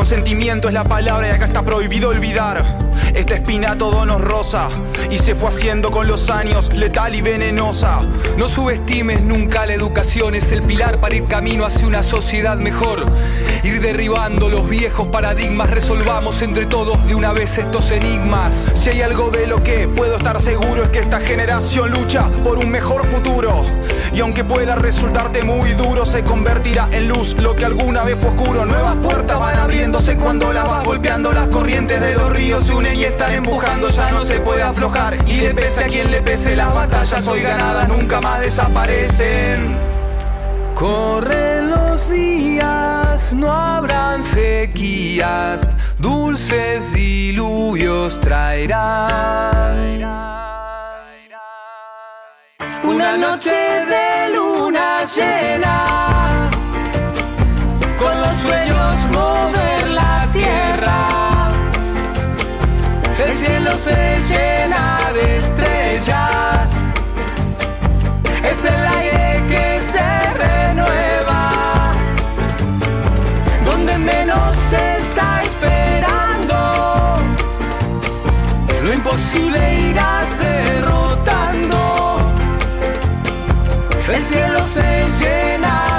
Speaker 34: Consentimiento es la palabra y acá está prohibido olvidar. Esta espina todo nos roza y se fue haciendo con los años letal y venenosa.
Speaker 33: No subestimes nunca la educación, es el pilar para ir camino hacia una sociedad mejor. Ir derribando los viejos paradigmas, resolvamos entre todos de una vez estos enigmas.
Speaker 34: Si hay algo de lo que puedo estar seguro es que esta generación lucha por un mejor futuro. Y aunque pueda resultarte muy duro, se convertirá en luz lo que alguna vez fue oscuro. Nuevas puertas van abriéndose cuando la vas golpeando. Las corrientes de los ríos se unen y están empujando. Ya no se puede aflojar. Y le pese a quien le pese, las batallas hoy ganadas nunca más desaparecen.
Speaker 33: Corren los días, no habrán sequías, dulces diluvios traerán. Una noche de luna llena, con los sueños cielo se llena de estrellas, es el aire que se renueva, donde menos se está esperando. Lo imposible irás derrotando. El cielo se llena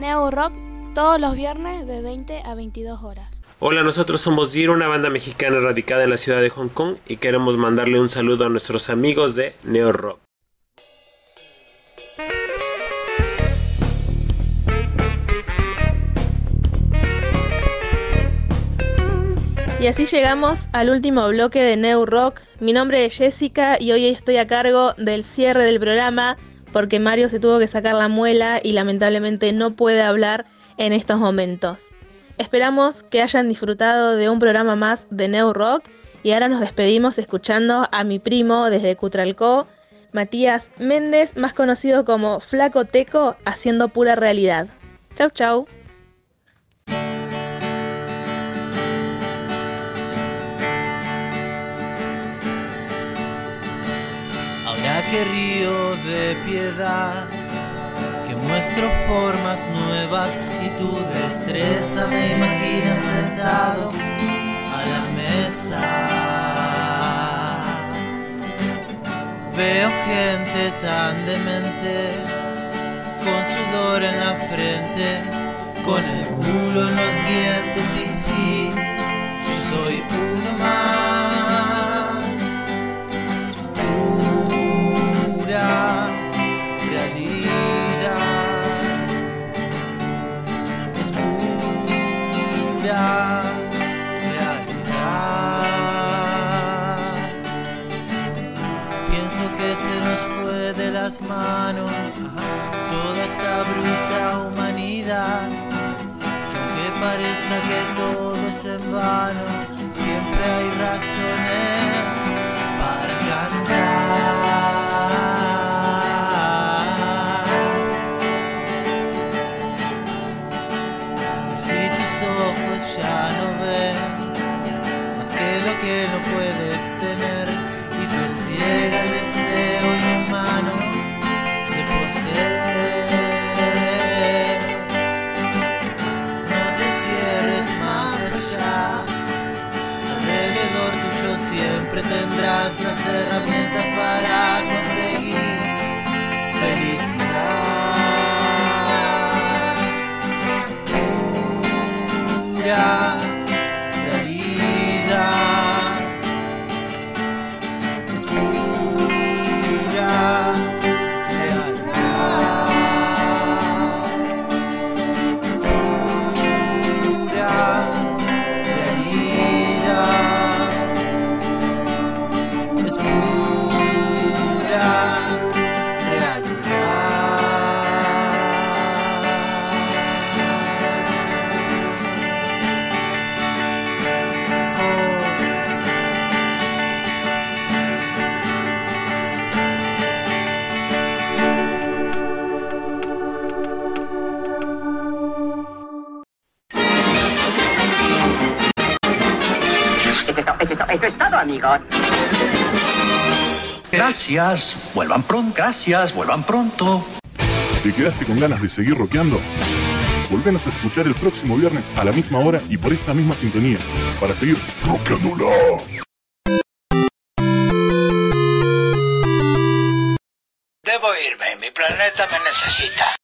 Speaker 9: Neo Rock todos los viernes de 20 a 22 horas.
Speaker 35: Hola, nosotros somos Diro, una banda mexicana radicada en la ciudad de Hong Kong y queremos mandarle un saludo a nuestros amigos de Neo Rock.
Speaker 17: Y así llegamos al último bloque de New Rock. Mi nombre es Jessica y hoy estoy a cargo del cierre del programa porque Mario se tuvo que sacar la muela y lamentablemente no puede hablar en estos momentos. Esperamos que hayan disfrutado de un programa más de New Rock y ahora nos despedimos escuchando a mi primo desde Cutralcó, Matías Méndez, más conocido como Flaco Teco, haciendo pura realidad. Chau chau.
Speaker 36: Que río de piedad, que muestro formas nuevas y tu destreza me imaginas sentado a la mesa. Veo gente tan demente, con sudor en la frente, con el culo en los dientes y sí, yo soy uno más. Realidad. Pienso que se nos fue de las manos toda esta bruta humanidad. Aunque parezca que todo es en vano, siempre hay razones que no puedes tener y te ciega el deseo inhumano de poseer. No te cierres más allá, alrededor tuyo siempre tendrás las herramientas para conseguir felicidad.
Speaker 37: Eso es todo, amigos.
Speaker 38: Gracias, vuelvan pronto, gracias, vuelvan pronto.
Speaker 24: ¿Te quedaste con ganas de seguir rockeando? Volvenos a escuchar el próximo viernes a la misma hora y por esta misma sintonía para seguir rockeándola.
Speaker 38: Debo irme, mi planeta me necesita.